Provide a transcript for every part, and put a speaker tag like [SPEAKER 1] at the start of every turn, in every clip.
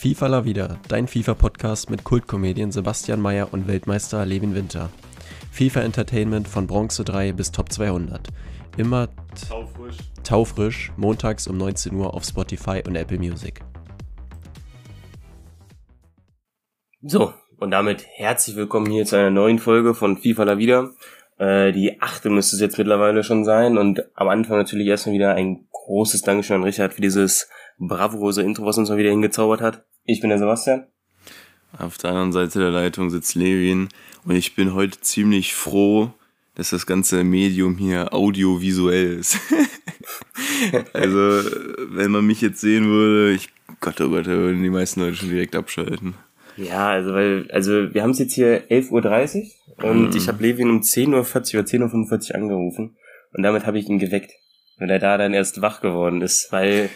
[SPEAKER 1] FIFA La Vida, dein FIFA-Podcast mit Kultkomedien Sebastian Mayer und Weltmeister Levin Winter. FIFA Entertainment von Bronze 3 bis Top 200. Immer
[SPEAKER 2] Taufrisch.
[SPEAKER 1] taufrisch, montags um 19 Uhr auf Spotify und Apple Music.
[SPEAKER 2] So, und damit herzlich willkommen hier zu einer neuen Folge von FIFA La Vida. Äh, die achte müsste es jetzt mittlerweile schon sein. Und am Anfang natürlich erstmal wieder ein großes Dankeschön an Richard für dieses bravurose Intro, was uns mal wieder hingezaubert hat. Ich bin der Sebastian.
[SPEAKER 3] Auf der anderen Seite der Leitung sitzt Levin und ich bin heute ziemlich froh, dass das ganze Medium hier audiovisuell ist. also, wenn man mich jetzt sehen würde, ich Gott, oh Gott, da würden die meisten Leute schon direkt abschalten.
[SPEAKER 2] Ja, also weil, also wir haben es jetzt hier 11.30 Uhr und
[SPEAKER 3] Mhm.
[SPEAKER 2] ich habe Levin um 10.40 Uhr oder 10.45 Uhr angerufen und damit habe ich ihn geweckt, weil er da dann erst wach geworden ist, weil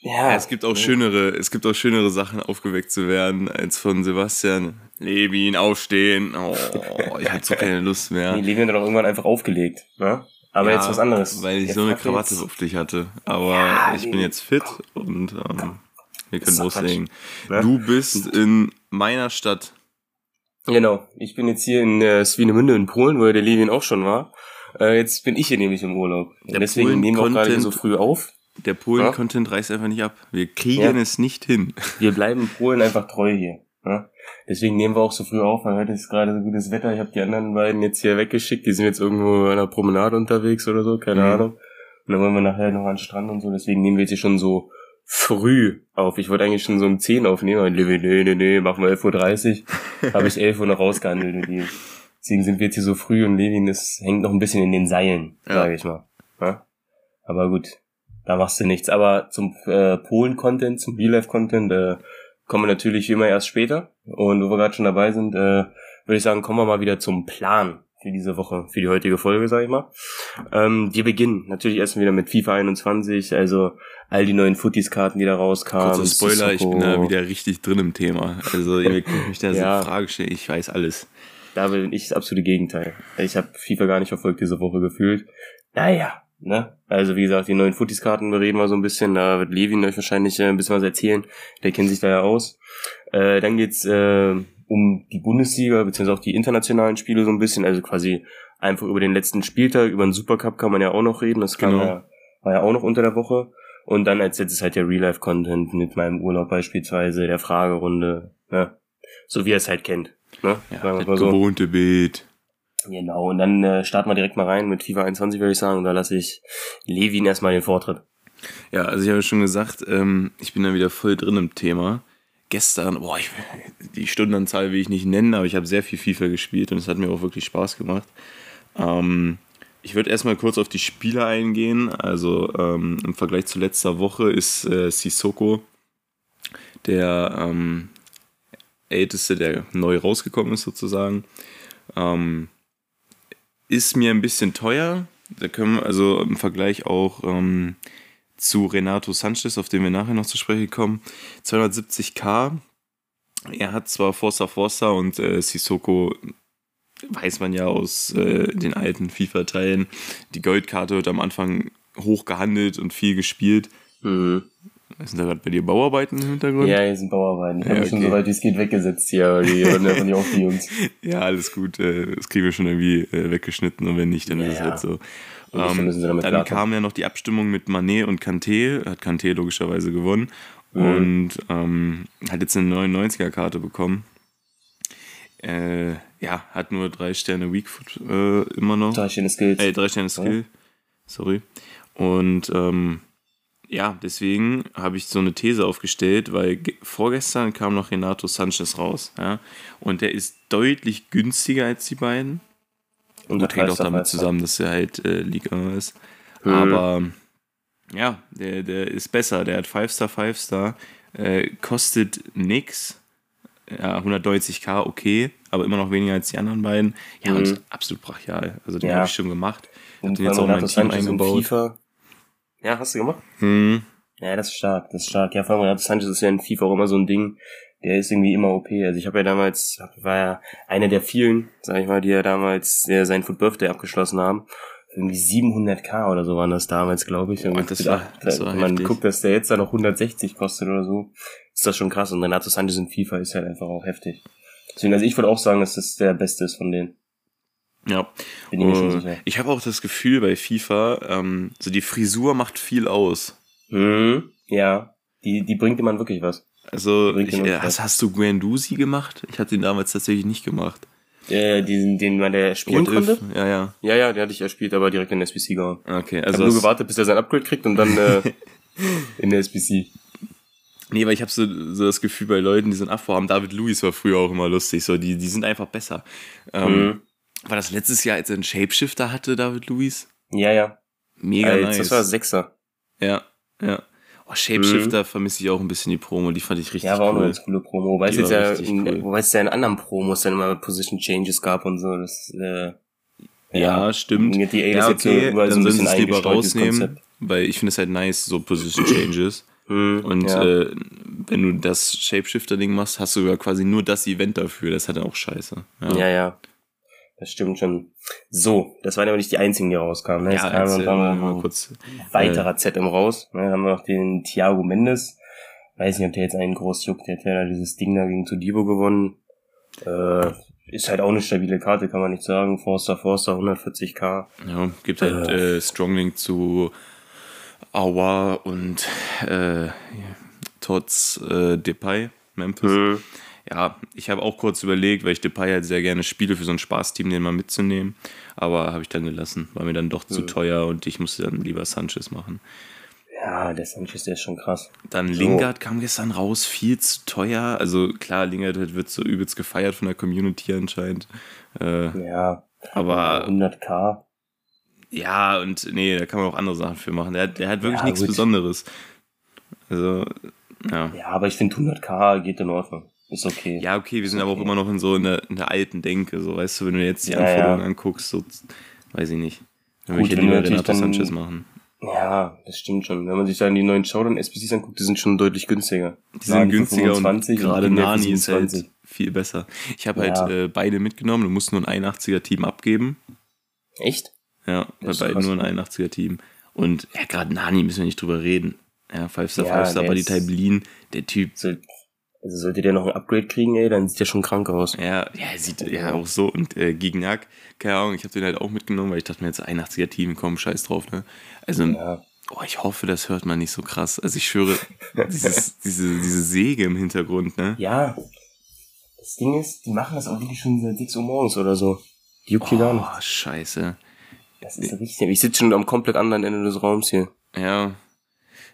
[SPEAKER 2] ja,
[SPEAKER 3] es gibt auch schönere, es gibt auch schönere Sachen, aufgeweckt zu werden, als von Sebastian. Levin, aufstehen. Oh, ich hab so keine Lust mehr.
[SPEAKER 2] Nee, Levin hat doch irgendwann einfach aufgelegt, ne? Aber
[SPEAKER 3] Ja,
[SPEAKER 2] jetzt was anderes.
[SPEAKER 3] Weil ich
[SPEAKER 2] Jetzt
[SPEAKER 3] so eine Krawatte auf dich hatte. Aber
[SPEAKER 2] Ja,
[SPEAKER 3] ich
[SPEAKER 2] nee.
[SPEAKER 3] bin jetzt fit und ähm, wir können loslegen.
[SPEAKER 2] Ne?
[SPEAKER 3] Du bist in meiner Stadt.
[SPEAKER 2] Genau, ich bin jetzt hier in äh, Swinemünde in Polen, wo ja der Levin auch schon war. Äh, jetzt bin ich hier nämlich im Urlaub. Und deswegen
[SPEAKER 3] Polen
[SPEAKER 2] nehmen wir auch gerade so früh auf.
[SPEAKER 3] Der Polen-Content reißt einfach nicht ab. Wir kriegen
[SPEAKER 2] Ja.
[SPEAKER 3] es nicht hin.
[SPEAKER 2] Wir bleiben Polen einfach treu hier. Ne? Deswegen nehmen wir auch so früh auf, weil heute ist gerade so gutes Wetter. Ich habe die anderen beiden jetzt hier weggeschickt. Die sind jetzt irgendwo an einer Promenade unterwegs oder so, keine
[SPEAKER 3] Mhm.
[SPEAKER 2] Ahnung. Und dann wollen wir nachher noch an den Strand und so. Deswegen nehmen wir jetzt hier schon so früh auf. Ich wollte eigentlich schon so um 10 aufnehmen, aber nee, nee, nee, nee, machen wir 11.30 Uhr. Habe ich 11 Uhr noch rausgehandelt. Deswegen sind wir jetzt hier so früh und Levin ist, hängt noch ein bisschen in den Seilen,
[SPEAKER 3] Ja.
[SPEAKER 2] sage ich mal. Ja? Aber gut, da machst du nichts. Aber zum äh, Polen-Content, zum Real-Life-Content, äh, kommen wir natürlich wie immer erst später. Und wo wir gerade schon dabei sind, äh, würde ich sagen, kommen wir mal wieder zum Plan für diese Woche, für die heutige Folge, sage ich mal. Ähm, wir beginnen natürlich erstmal wieder mit FIFA 21, also all die neuen Footies-Karten, die da rauskamen.
[SPEAKER 3] Kurzer Spoiler, ich bin da wieder richtig drin im Thema. Also ihr könnt mich da so
[SPEAKER 2] Ja.
[SPEAKER 3] eine Frage stellen, ich weiß alles.
[SPEAKER 2] Da bin ich das absolute Gegenteil. Ich habe FIFA gar nicht verfolgt diese Woche gefühlt. Naja, ne? Also wie gesagt, die neuen Footies-Karten bereden wir so ein bisschen. Da wird Levin euch wahrscheinlich äh, ein bisschen was erzählen. Der kennt sich da ja aus. Äh, dann geht's äh, um die Bundesliga, beziehungsweise auch die internationalen Spiele so ein bisschen. Also quasi einfach über den letzten Spieltag, über den Supercup kann man ja auch noch reden. Das kam
[SPEAKER 3] Genau.
[SPEAKER 2] ja, war ja auch noch unter der Woche. Und dann als letztes halt der Real-Life-Content mit meinem Urlaub beispielsweise, der Fragerunde, ne? So wie er es halt kennt. Ne?
[SPEAKER 3] Ja, das
[SPEAKER 2] mal so.
[SPEAKER 3] gewohnte Bild.
[SPEAKER 2] Genau, und dann äh, starten wir direkt mal rein mit FIFA 21, würde ich sagen. Und da lasse ich Levin erstmal den Vortritt.
[SPEAKER 3] Ja, also ich habe schon gesagt, ähm, ich bin da wieder voll drin im Thema. Gestern, boah, ich, die Stundenanzahl will ich nicht nennen, aber ich habe sehr viel FIFA gespielt und es hat mir auch wirklich Spaß gemacht. Ähm, ich würde erstmal kurz auf die Spieler eingehen. Also ähm, im Vergleich zu letzter Woche ist äh, Sissoko der ähm, älteste, der neu rausgekommen ist sozusagen. Ähm, ist mir ein bisschen teuer. Da können wir also im Vergleich auch ähm, zu Renato Sanchez, auf den wir nachher noch zu sprechen kommen. 270k. Er hat zwar Forza Forza und äh, Sissoko, weiß man ja aus äh, den alten FIFA-Teilen, die Goldkarte wird am Anfang hoch gehandelt und viel gespielt.
[SPEAKER 2] Mhm.
[SPEAKER 3] Sind da gerade bei dir Bauarbeiten im Hintergrund?
[SPEAKER 2] Ja, hier sind Bauarbeiten. Ich habe
[SPEAKER 3] Ja,
[SPEAKER 2] mich schon
[SPEAKER 3] okay.
[SPEAKER 2] so weit wie es geht weggesetzt hier, die hören einfach nicht auf, die Jungs.
[SPEAKER 3] Ja, alles gut. äh, Das kriegen wir schon irgendwie äh, weggeschnitten und wenn nicht, dann ist es
[SPEAKER 2] Ja.
[SPEAKER 3] halt so.
[SPEAKER 2] Nicht, dann
[SPEAKER 3] kam ja noch die Abstimmung mit Manet und Kanté. Hat Kanté logischerweise gewonnen.
[SPEAKER 2] Mhm.
[SPEAKER 3] Und ähm, hat jetzt eine 99er-Karte bekommen. Äh, ja, hat nur drei Sterne Weakfoot äh, immer noch.
[SPEAKER 2] Drei schöne Skills.
[SPEAKER 3] Äh, drei Sterne Skill. Sorry. Und ähm, ja, deswegen habe ich so eine These aufgestellt, weil ge- vorgestern kam noch Renato Sanchez raus. Ja? Und der ist deutlich günstiger als die beiden.
[SPEAKER 2] Und
[SPEAKER 3] Gut, hängt auch damit zusammen, dass er halt äh, Liga ist.
[SPEAKER 2] Mhm.
[SPEAKER 3] Aber ja, der, der ist besser. Der hat 5-Star, 5-Star. Äh, kostet nix. Ja, 190k, okay, aber immer noch weniger als die anderen beiden. Ja, und
[SPEAKER 2] Mhm.
[SPEAKER 3] ist absolut brachial. Also den
[SPEAKER 2] Ja.
[SPEAKER 3] habe ich schon gemacht. Hab
[SPEAKER 2] Und
[SPEAKER 3] den jetzt auch mein Team
[SPEAKER 2] Sanchez und
[SPEAKER 3] eingebaut.
[SPEAKER 2] Ja, hast du gemacht?
[SPEAKER 3] Hm.
[SPEAKER 2] Ja, das ist stark, das ist stark. Ja, vor allem Renato Sanchez ist ja in FIFA auch immer so ein Ding. Der ist irgendwie immer OP. Also ich habe ja damals, war ja einer der vielen, sag ich mal, die ja damals äh, sein Foot Birthday abgeschlossen haben. irgendwie 700k oder so waren das damals, glaube ich. Und
[SPEAKER 3] Boah, das war- das war
[SPEAKER 2] wenn man
[SPEAKER 3] heftig.
[SPEAKER 2] guckt, dass der jetzt da noch 160 kostet oder so, ist das schon krass. Und Renato Sanchez in FIFA ist halt einfach auch heftig. Deswegen, also ich würde auch sagen, dass das der Beste ist von denen.
[SPEAKER 3] Ja.
[SPEAKER 2] Bin ich mir schon
[SPEAKER 3] Äh,
[SPEAKER 2] sicher.
[SPEAKER 3] ich habe auch das Gefühl bei FIFA, ähm, so die Frisur macht viel aus.
[SPEAKER 2] Hm, ja, die, die bringt jemand wirklich was.
[SPEAKER 3] Also, ich,
[SPEAKER 2] den
[SPEAKER 3] äh, hast,
[SPEAKER 2] was.
[SPEAKER 3] hast du Guendouzi gemacht? Ich hatte ihn damals tatsächlich nicht gemacht.
[SPEAKER 2] Äh, diesen, den man der spielen
[SPEAKER 3] What
[SPEAKER 2] konnte?
[SPEAKER 3] if? Ja, ja.
[SPEAKER 2] Ja, ja, den hatte ich erspielt, aber direkt in der SBC gehauen.
[SPEAKER 3] Okay,
[SPEAKER 2] Ich
[SPEAKER 3] also.
[SPEAKER 2] habe nur gewartet, bis er sein Upgrade kriegt und dann äh, in der SBC.
[SPEAKER 3] Nee, weil ich habe so, so das Gefühl bei Leuten, die so einen Afro haben. David Lewis war früher auch immer lustig. So, die, die sind einfach besser. Ähm,
[SPEAKER 2] Mhm.
[SPEAKER 3] War das letztes Jahr, als er einen Shapeshifter hatte, David Lewis?
[SPEAKER 2] Ja, ja.
[SPEAKER 3] Mega
[SPEAKER 2] Äh,
[SPEAKER 3] nice.
[SPEAKER 2] Das war Sechser.
[SPEAKER 3] Ja, ja. Oh, Shapeshifter vermisse ich auch ein bisschen die Promo, die fand ich richtig
[SPEAKER 2] Ja, war auch eine
[SPEAKER 3] cool.
[SPEAKER 2] ganz coole Promo. Wobei es jetzt ja, in,
[SPEAKER 3] cool.
[SPEAKER 2] wobei es ja in anderen Promos dann immer Position Changes gab und so. Das, äh,
[SPEAKER 3] Ja, stimmt.
[SPEAKER 2] Die EA
[SPEAKER 3] Ja,
[SPEAKER 2] jetzt so
[SPEAKER 3] okay,
[SPEAKER 2] so
[SPEAKER 3] dann
[SPEAKER 2] ein
[SPEAKER 3] sollen
[SPEAKER 2] bisschen
[SPEAKER 3] sie es lieber rausnehmen,
[SPEAKER 2] Konzept.
[SPEAKER 3] weil ich finde es halt nice, so Position Changes.
[SPEAKER 2] Hm,
[SPEAKER 3] Und
[SPEAKER 2] ja.
[SPEAKER 3] äh, wenn du das Shapeshifter-Ding machst, hast du ja quasi nur das Event dafür. Das halt auch scheiße.
[SPEAKER 2] ja, ja. Das stimmt schon. So, das waren aber nicht die einzigen, die rauskamen. Ne? Jetzt
[SPEAKER 3] ja
[SPEAKER 2] kam
[SPEAKER 3] erzähl
[SPEAKER 2] noch
[SPEAKER 3] mal,
[SPEAKER 2] mal
[SPEAKER 3] mal kurz.
[SPEAKER 2] ein weiterer ZM raus. Ne? Dann haben wir noch den Thiago Mendes. Weiß nicht, ob der jetzt einen groß juckt. Der hat ja dieses Ding da gegen Todibo gewonnen. Äh, ist halt auch eine stabile Karte, kann man nicht sagen. Forster, Forster, 140k.
[SPEAKER 3] Ja, gibt halt äh, Stronglink zu Awa und äh, Tots äh, Depay, Memphis.
[SPEAKER 2] Hm.
[SPEAKER 3] Ja, ich habe auch kurz überlegt, weil ich Depay halt sehr gerne spiele, für so ein Spaßteam den mal mitzunehmen. Aber habe ich dann gelassen. War mir dann doch zu teuer und ich musste dann lieber Sanchez machen.
[SPEAKER 2] Ja, der Sanchez, der ist schon krass.
[SPEAKER 3] Dann
[SPEAKER 2] So.
[SPEAKER 3] Lingard kam gestern raus, viel zu teuer. Also klar, Lingard wird so übelst gefeiert von der Community anscheinend. Äh,
[SPEAKER 2] Ja,
[SPEAKER 3] aber
[SPEAKER 2] 100k.
[SPEAKER 3] ja, und nee, da kann man auch andere Sachen für machen. Der, hat- der hat wirklich
[SPEAKER 2] Ja,
[SPEAKER 3] nichts
[SPEAKER 2] gut.
[SPEAKER 3] Besonderes. Also, ja.
[SPEAKER 2] Ja, aber ich finde 100k geht in Ordnung. Ist okay.
[SPEAKER 3] Ja, okay, wir sind aber auch immer noch in so einer in der alten Denke. So, weißt du, wenn du jetzt die
[SPEAKER 2] Ja,
[SPEAKER 3] Anforderungen
[SPEAKER 2] ja.
[SPEAKER 3] anguckst, so, weiß ich nicht. Dann würde ich ja lieber Renato
[SPEAKER 2] dann-
[SPEAKER 3] Sanchez machen.
[SPEAKER 2] Ja, das stimmt schon. Wenn man sich dann die neuen Showdown-SBCs anguckt, die sind schon deutlich günstiger.
[SPEAKER 3] Die sind günstiger und gerade Nani ist halt
[SPEAKER 2] 27.
[SPEAKER 3] viel besser. Ich habe
[SPEAKER 2] Ja.
[SPEAKER 3] halt äh, beide mitgenommen. Du musst nur ein 81er-Team abgeben.
[SPEAKER 2] Echt?
[SPEAKER 3] Ja, bei
[SPEAKER 2] Das
[SPEAKER 3] beiden nur ein 81er-Team. Und ja, gerade Nani müssen wir nicht drüber reden. Ja, Five Star,
[SPEAKER 2] Ja,
[SPEAKER 3] Five Star,
[SPEAKER 2] der
[SPEAKER 3] Buddy
[SPEAKER 2] ist-
[SPEAKER 3] Taiblin, der Typ.
[SPEAKER 2] So, also sollte der noch ein Upgrade kriegen, ey, dann sieht der schon krank aus.
[SPEAKER 3] Ja, ja, er sieht ja auch so. Und äh, Gignac, keine Ahnung, ich habe den halt auch mitgenommen, weil ich dachte mir jetzt 81er-Team, komm, scheiß drauf, ne? Also,
[SPEAKER 2] Ja.
[SPEAKER 3] oh, ich hoffe, das hört man nicht so krass. Also ich schwöre, dieses, diese, diese Säge im Hintergrund, ne?
[SPEAKER 2] Ja. Das Ding ist, die machen das auch wirklich schon seit 6 Uhr morgens oder so. Die juckt hier gar nicht.
[SPEAKER 3] Oh, scheiße.
[SPEAKER 2] Das ist richtig. Ich sitze schon am komplett anderen Ende des Raums hier.
[SPEAKER 3] Ja.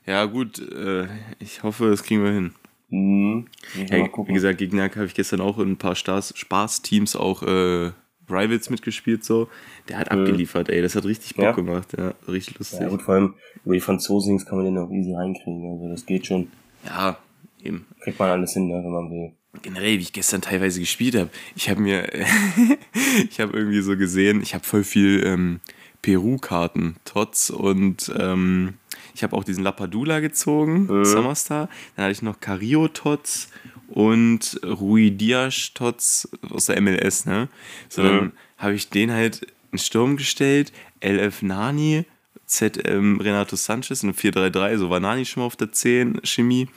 [SPEAKER 3] Ja, gut, äh, ich hoffe, das kriegen wir hin.
[SPEAKER 2] Mhm.
[SPEAKER 3] Hey, wie gesagt, gegen Nack habe ich gestern auch in ein paar Spaß- Spaßteams auch äh, Rivals mitgespielt, so. Der hat abgeliefert, ey. Das hat richtig Bock
[SPEAKER 2] Ja.
[SPEAKER 3] gemacht, ja. Richtig lustig.
[SPEAKER 2] Ja, gut, vor allem über die Franzosen kann man den auch easy reinkriegen. Also das geht schon.
[SPEAKER 3] Ja, eben.
[SPEAKER 2] Kriegt man alles hin, ne, wenn man will.
[SPEAKER 3] Generell, wie ich gestern teilweise gespielt habe. Ich habe mir, ich habe irgendwie so gesehen, ich habe voll viel ähm, Peru-Karten, Tots und ähm, ich habe auch diesen Lapadula gezogen,
[SPEAKER 2] Mhm.
[SPEAKER 3] Summerstar. Dann hatte ich noch Cario Tots und Rui Diaz Tots aus der MLS, ne? So, dann
[SPEAKER 2] Mhm.
[SPEAKER 3] habe ich den halt in Sturm gestellt, LF Nani, ZM Renato Sanchez in 4-3-3, so war Nani schon mal auf der 10, Chemie.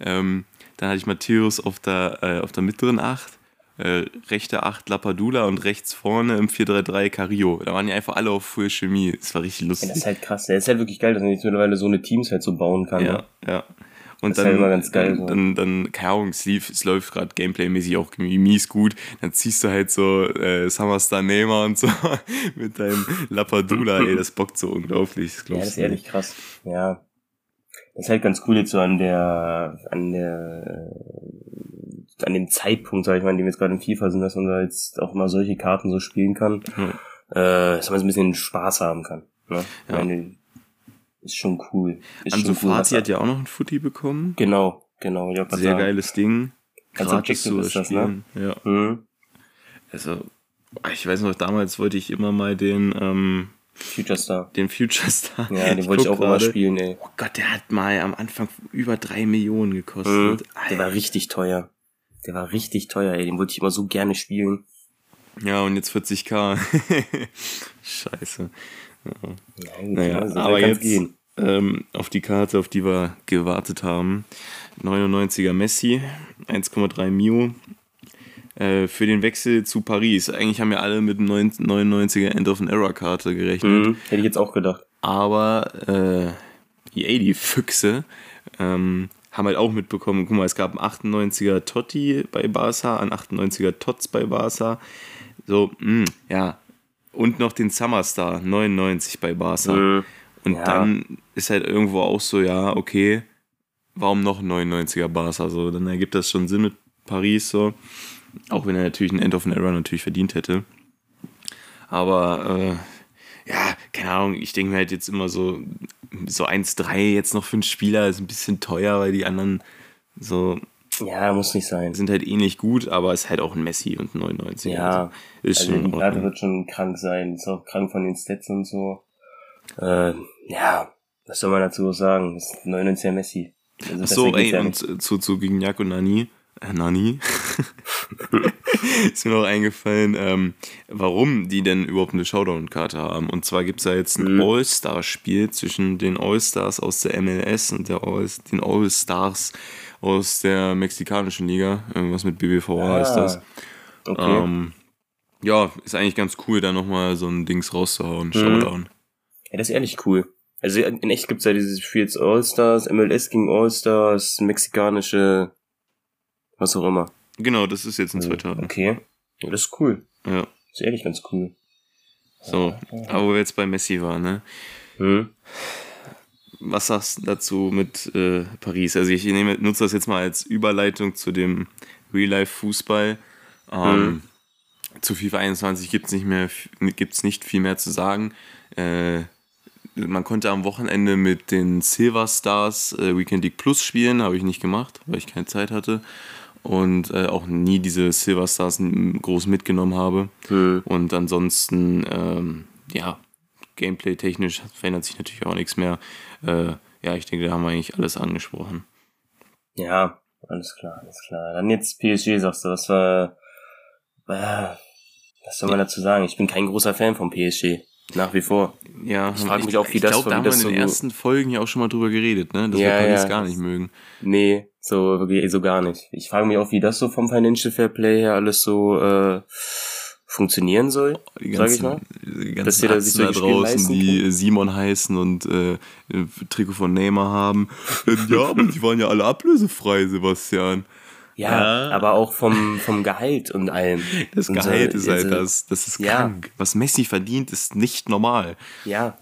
[SPEAKER 3] Ähm, dann hatte ich Matthäus auf der, äh, auf der mittleren 8, äh, rechte 8 Lapadula und rechts vorne im 4-3-3 Cario. Da waren die einfach alle auf Full Chemie. Das war richtig
[SPEAKER 2] Ja,
[SPEAKER 3] lustig.
[SPEAKER 2] das ist halt krass. Der ist halt wirklich geil, dass man jetzt mittlerweile so eine Teams halt so bauen kann.
[SPEAKER 3] Ja,
[SPEAKER 2] Ne?
[SPEAKER 3] ja. Und
[SPEAKER 2] Das ist
[SPEAKER 3] dann,
[SPEAKER 2] halt immer ganz geil, so.
[SPEAKER 3] dann, dann, keine Ahnung, es, lief, es läuft gerade Gameplay-mäßig auch mies gut. Dann ziehst du halt so äh, Summerstar Neymar und so mit deinem Lapadula, ey, das bockt so unglaublich. Das
[SPEAKER 2] Ja, das ist
[SPEAKER 3] nicht.
[SPEAKER 2] ehrlich krass. Ja. Das ist halt ganz cool jetzt so an der, an der, an dem Zeitpunkt, sag ich mal, in dem wir jetzt gerade in FIFA sind, dass man da jetzt auch immer solche Karten so spielen kann,
[SPEAKER 3] Ja.
[SPEAKER 2] äh, dass man so ein bisschen Spaß haben kann. Ne?
[SPEAKER 3] Ja.
[SPEAKER 2] Ich meine, ist schon cool. Ist
[SPEAKER 3] Ansu
[SPEAKER 2] schon cool,
[SPEAKER 3] hat ja auch noch ein Footy bekommen.
[SPEAKER 2] Genau, genau. Ich grad
[SPEAKER 3] Sehr geiles Ding.
[SPEAKER 2] Ganz Objective ist das, ne?
[SPEAKER 3] spielen. Ja.
[SPEAKER 2] Mhm.
[SPEAKER 3] Also, ich weiß noch, damals wollte ich immer mal den, ähm,
[SPEAKER 2] Future Star.
[SPEAKER 3] den Future Star.
[SPEAKER 2] Ja, den wollte ich auch immer
[SPEAKER 3] gerade.
[SPEAKER 2] spielen, ey.
[SPEAKER 3] Oh Gott, der hat mal am Anfang über drei Millionen
[SPEAKER 2] Mhm.
[SPEAKER 3] gekostet.
[SPEAKER 2] Der war richtig teuer. Der war richtig teuer, ey. Den wollte ich immer so gerne spielen.
[SPEAKER 3] Ja, und jetzt 40k. Scheiße.
[SPEAKER 2] Ja,
[SPEAKER 3] Naja,
[SPEAKER 2] also,
[SPEAKER 3] aber jetzt ähm, auf die Karte, auf die wir gewartet haben. 99er Messi, 1,3 Mio. Äh, für den Wechsel zu Paris. Eigentlich haben ja alle mit dem 99er End of an Era Karte gerechnet.
[SPEAKER 2] Mhm, hätte ich jetzt auch gedacht.
[SPEAKER 3] Aber äh, EA, die Füchse, ähm, haben halt auch mitbekommen, guck mal, es gab einen 98er Totti bei Barca, einen 98er Tots bei Barca. So, mh, ja. Und noch den Summerstar, 99 bei Barca.
[SPEAKER 2] Mhm.
[SPEAKER 3] Und
[SPEAKER 2] Ja.
[SPEAKER 3] dann ist halt irgendwo auch so, ja, okay, warum noch ein 99er Barca? So, dann ergibt das schon Sinn mit Paris so. Auch wenn er natürlich einen End of an Era natürlich verdient hätte. Aber äh, ja, keine Ahnung, ich denke mir halt jetzt immer so, so 1-3 jetzt noch einen Spieler ist ein bisschen teuer, weil die anderen so
[SPEAKER 2] Ja, muss nicht sein.
[SPEAKER 3] sind halt ähnlich gut, aber ist halt auch ein Messi und ein 99.
[SPEAKER 2] Ja,
[SPEAKER 3] also, ist
[SPEAKER 2] Also
[SPEAKER 3] schon
[SPEAKER 2] die
[SPEAKER 3] Ordnung.
[SPEAKER 2] wird schon krank sein. Ist auch krank von den Stats und so. Äh, ja, was soll man dazu sagen? Das ist 99er Messi. Also
[SPEAKER 3] so, ey,
[SPEAKER 2] ja
[SPEAKER 3] und zu, zu Gignac und Nani. Äh, Nani? ist mir noch eingefallen, ähm, warum die denn überhaupt eine Showdown-Karte haben. Und zwar gibt es da jetzt ein
[SPEAKER 2] Mhm.
[SPEAKER 3] All-Star-Spiel zwischen den All-Stars aus der MLS und der All den All-Stars aus der mexikanischen Liga. Irgendwas mit BBVA ist das.
[SPEAKER 2] Ah, Okay.
[SPEAKER 3] Ähm, ja, ist eigentlich ganz cool, da nochmal so ein Dings rauszuhauen.
[SPEAKER 2] Mhm.
[SPEAKER 3] Showdown.
[SPEAKER 2] Ja, das ist ehrlich cool. Also in echt gibt's ja dieses Spiel jetzt All-Stars, MLS gegen All-Stars, mexikanische, was auch immer.
[SPEAKER 3] Genau, das ist jetzt in zwei Tagen.
[SPEAKER 2] Okay. Ja, das ist cool.
[SPEAKER 3] Ja,
[SPEAKER 2] Das ist ehrlich ganz cool.
[SPEAKER 3] so. Aber wo wir jetzt bei Messi waren, ne?
[SPEAKER 2] Hm?
[SPEAKER 3] Was sagst du dazu mit äh, Paris? Also ich nehme, nutze das jetzt mal als Überleitung zu dem Real-Life-Fußball. Ähm, Zu FIFA 21 gibt es nicht mehr, gibt's nicht viel mehr zu sagen. Äh, man konnte am Wochenende mit den Silver Stars äh, Weekend League Plus spielen, habe ich nicht gemacht, weil ich keine Zeit hatte und äh, auch nie diese Silver Stars groß mitgenommen habe.
[SPEAKER 2] Hm.
[SPEAKER 3] Und ansonsten, ähm, ja, Gameplay-technisch verändert sich natürlich auch nichts mehr. Äh, ja, ich denke, da haben wir eigentlich alles angesprochen.
[SPEAKER 2] Ja, alles klar, alles klar. Dann jetzt PSG, sagst du, was war, äh, was soll man dazu sagen? Ich bin kein großer Fan von PSG. Nach wie vor.
[SPEAKER 3] Ja,
[SPEAKER 2] Ich frag mich auch, wie
[SPEAKER 3] ich
[SPEAKER 2] das-
[SPEAKER 3] glaub, da haben wir in den
[SPEAKER 2] so-
[SPEAKER 3] ersten Folgen ja auch schon mal drüber geredet, ne? Dass
[SPEAKER 2] Ja,
[SPEAKER 3] wir Paris
[SPEAKER 2] ja.
[SPEAKER 3] gar nicht mögen.
[SPEAKER 2] Nee, so wirklich so gar nicht. Ich frage mich auch, wie das so vom Financial Fair Play her alles so äh, funktionieren soll.
[SPEAKER 3] Die
[SPEAKER 2] Sag ich mal.
[SPEAKER 3] die
[SPEAKER 2] Dass
[SPEAKER 3] ganzen
[SPEAKER 2] sich
[SPEAKER 3] Atzen da
[SPEAKER 2] solche Spiele
[SPEAKER 3] draußen, die. Simon heißen und äh, Trikot von Neymar haben. Äh, ja, aber die waren ja alle ablösefrei, Sebastian.
[SPEAKER 2] Ja,
[SPEAKER 3] Ja.
[SPEAKER 2] aber auch vom, vom Gehalt und allem.
[SPEAKER 3] Das
[SPEAKER 2] Und so,
[SPEAKER 3] Gehalt ist halt
[SPEAKER 2] also,
[SPEAKER 3] das. Das ist
[SPEAKER 2] ja.
[SPEAKER 3] krank. Was Messi verdient, ist nicht normal.
[SPEAKER 2] Ja.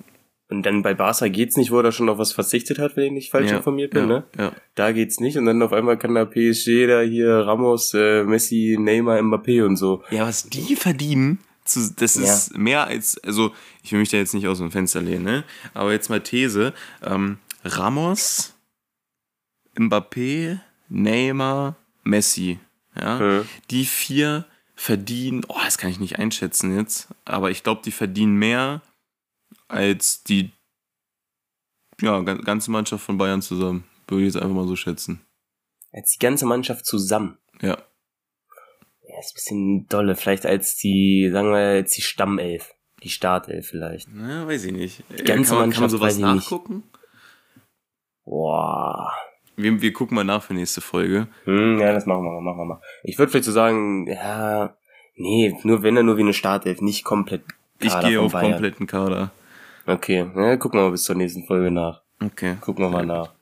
[SPEAKER 2] Und dann bei Barca geht's nicht, wo er schon auf was verzichtet hat, wenn ich nicht falsch
[SPEAKER 3] Ja,
[SPEAKER 2] informiert bin,
[SPEAKER 3] ja,
[SPEAKER 2] ne?
[SPEAKER 3] Ja.
[SPEAKER 2] Da geht's nicht und dann auf einmal kann da PSG da hier Ramos, äh, Messi, Neymar, Mbappé und so.
[SPEAKER 3] Ja, was die verdienen, zu, das ist mehr als, also ich will mich da jetzt nicht aus dem Fenster lehnen, ne? Aber jetzt mal These. Ähm, Ramos, Mbappé, Neymar, Messi. Ja?
[SPEAKER 2] Hm.
[SPEAKER 3] Die vier verdienen, oh, das kann ich nicht einschätzen jetzt, aber ich glaube, die verdienen mehr als die ja, gan- ganze Mannschaft von Bayern zusammen. Würde ich jetzt einfach mal so schätzen.
[SPEAKER 2] Als die ganze Mannschaft zusammen.
[SPEAKER 3] Ja.
[SPEAKER 2] Ja, ist ein bisschen dolle. Vielleicht als die, sagen wir, als die Stammelf. Die Startelf vielleicht.
[SPEAKER 3] Na, weiß ich nicht. Die
[SPEAKER 2] ganze
[SPEAKER 3] kann, man, kann man
[SPEAKER 2] Mannschaft
[SPEAKER 3] sowas
[SPEAKER 2] ich nicht.
[SPEAKER 3] nachgucken?
[SPEAKER 2] Boah.
[SPEAKER 3] Wir, wir gucken mal nach für nächste Folge.
[SPEAKER 2] Hm, ja, das machen wir mal, machen wir mal. Ich würde vielleicht so sagen, ja, nee, nur wenn er nur wie eine Startelf, nicht komplett.
[SPEAKER 3] Ich
[SPEAKER 2] Kader
[SPEAKER 3] gehe
[SPEAKER 2] von
[SPEAKER 3] auf
[SPEAKER 2] Bayern.
[SPEAKER 3] kompletten Kader.
[SPEAKER 2] Okay, ja, gucken wir mal bis zur nächsten Folge nach.
[SPEAKER 3] Okay.
[SPEAKER 2] Gucken wir mal nach.